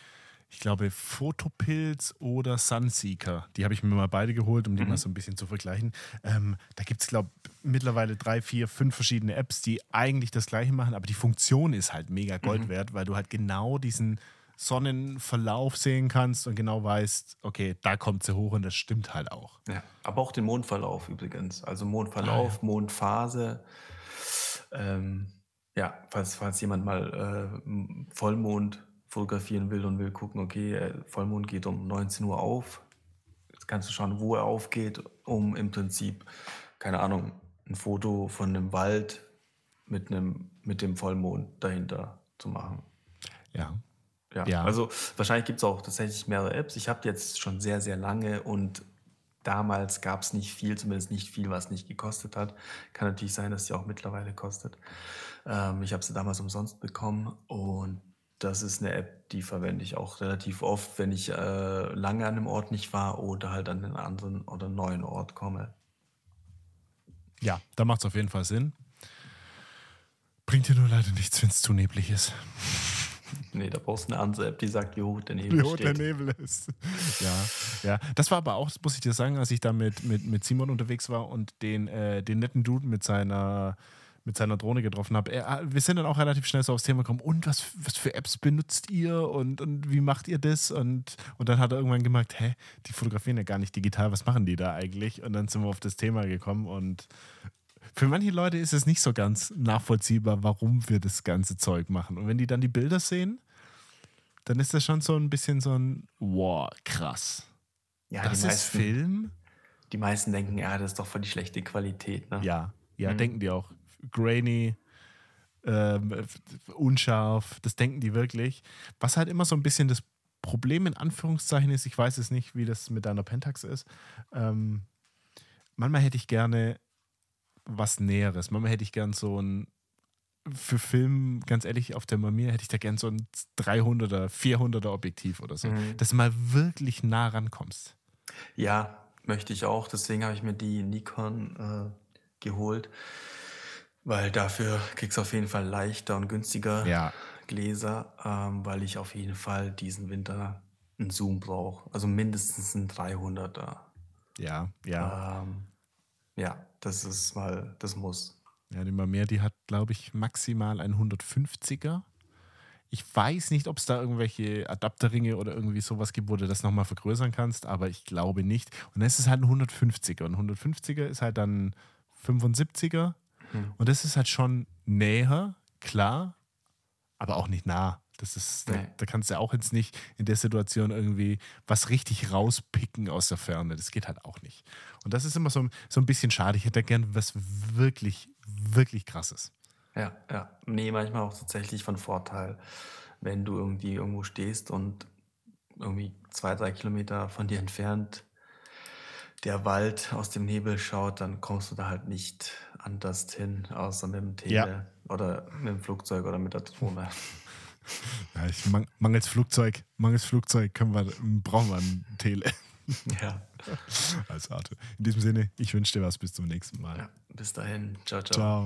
ich glaube, Photopilz oder Sunseeker. Die habe ich mir mal beide geholt, um die mhm. mal so ein bisschen zu vergleichen. Ähm, da gibt es, glaube ich, mittlerweile drei, vier, fünf verschiedene Apps, die eigentlich das gleiche machen, aber die Funktion ist halt mega Gold mhm. wert, weil du halt genau diesen Sonnenverlauf sehen kannst und genau weißt, okay, da kommt sie hoch und das stimmt halt auch. Ja, aber auch den Mondverlauf übrigens. Also Mondverlauf, ah, ja. Mondphase. Ähm, ja, falls, falls jemand mal äh, Vollmond fotografieren will und will gucken, okay, äh, Vollmond geht um 19 Uhr auf. Jetzt kannst du schauen, wo er aufgeht, um im Prinzip, keine Ahnung, ein Foto von einem Wald mit, einem, mit dem Vollmond dahinter zu machen. Ja, ja, ja. also wahrscheinlich gibt es auch tatsächlich mehrere Apps. Ich habe jetzt schon sehr, sehr lange und damals gab es nicht viel, zumindest nicht viel, was nicht gekostet hat. Kann natürlich sein, dass sie auch mittlerweile kostet. Ähm, ich habe sie damals umsonst bekommen und das ist eine App, die verwende ich auch relativ oft, wenn ich äh, lange an einem Ort nicht war oder halt an einen anderen oder neuen Ort komme. Ja, da macht es auf jeden Fall Sinn. Bringt dir nur leider nichts, wenn es zu neblig ist. Nee, da brauchst du eine andere App, die sagt, jo, der Nebel Wie hoch steht. der Nebel ist. Ja, ja. Das war aber auch, das muss ich dir sagen, als ich da mit, mit, mit Simon unterwegs war und den, äh, den netten Dude mit seiner, mit seiner Drohne getroffen habe. Er, wir sind dann auch relativ schnell so aufs Thema gekommen. Und was, was für Apps benutzt ihr und, und wie macht ihr das? Und, und dann hat er irgendwann gemerkt, hä, die fotografieren ja gar nicht digital, was machen die da eigentlich? Und dann sind wir auf das Thema gekommen und für manche Leute ist es nicht so ganz nachvollziehbar, warum wir das ganze Zeug machen. Und wenn die dann die Bilder sehen, dann ist das schon so ein bisschen so ein, wow, krass. Ja, das ist meisten, Film? die meisten denken, ja, das ist doch voll die schlechte Qualität. Ne? Ja, ja, Mhm. denken die auch. Grainy, ähm, unscharf, das denken die wirklich. Was halt immer so ein bisschen das Problem in Anführungszeichen ist, ich weiß es nicht, wie das mit deiner Pentax ist. Ähm, manchmal hätte ich gerne was Näheres. Manchmal hätte ich gern so ein, für Film, ganz ehrlich, auf der Mamiya hätte ich da gern so ein 300er, 400er Objektiv oder so. Mhm. Dass du mal wirklich nah rankommst. Ja, möchte ich auch. Deswegen habe ich mir die Nikon äh, geholt, weil dafür kriegst du auf jeden Fall leichter und günstiger Ja, Gläser, ähm, weil ich auf jeden Fall diesen Winter einen Zoom brauche. Also mindestens einen 300er. ja, ja. Ähm, ja, das ist mal, das muss. Ja, die Mamiya, die hat, glaube ich, maximal ein 150er. Ich weiß nicht, ob es da irgendwelche Adapterringe oder irgendwie sowas gibt, wo du das nochmal vergrößern kannst, aber ich glaube nicht. Und dann ist es halt ein 150er. Und ein 150er ist halt dann 75er. Hm. Und das ist halt schon näher, klar, aber auch nicht nah. Das ist, da, da kannst du auch jetzt nicht in der Situation irgendwie was richtig rauspicken aus der Ferne. Das geht halt auch nicht. Und das ist immer so, so ein bisschen schade. Ich hätte gern was wirklich, wirklich krasses. Ja, ja. Nee, manchmal auch tatsächlich von Vorteil, wenn du irgendwie irgendwo stehst und irgendwie zwei, drei Kilometer von dir entfernt der Wald aus dem Nebel schaut, dann kommst du da halt nicht anders hin, außer mit dem Tele Ja. oder mit dem Flugzeug oder mit der Drohne. Ja, ich mang, mangels Flugzeug, mangels Flugzeug können wir, brauchen wir ein Tele ja. als Arte. In diesem Sinne, ich wünsche dir was. Bis zum nächsten Mal. ja. Bis dahin. Ciao, ciao. Ciao.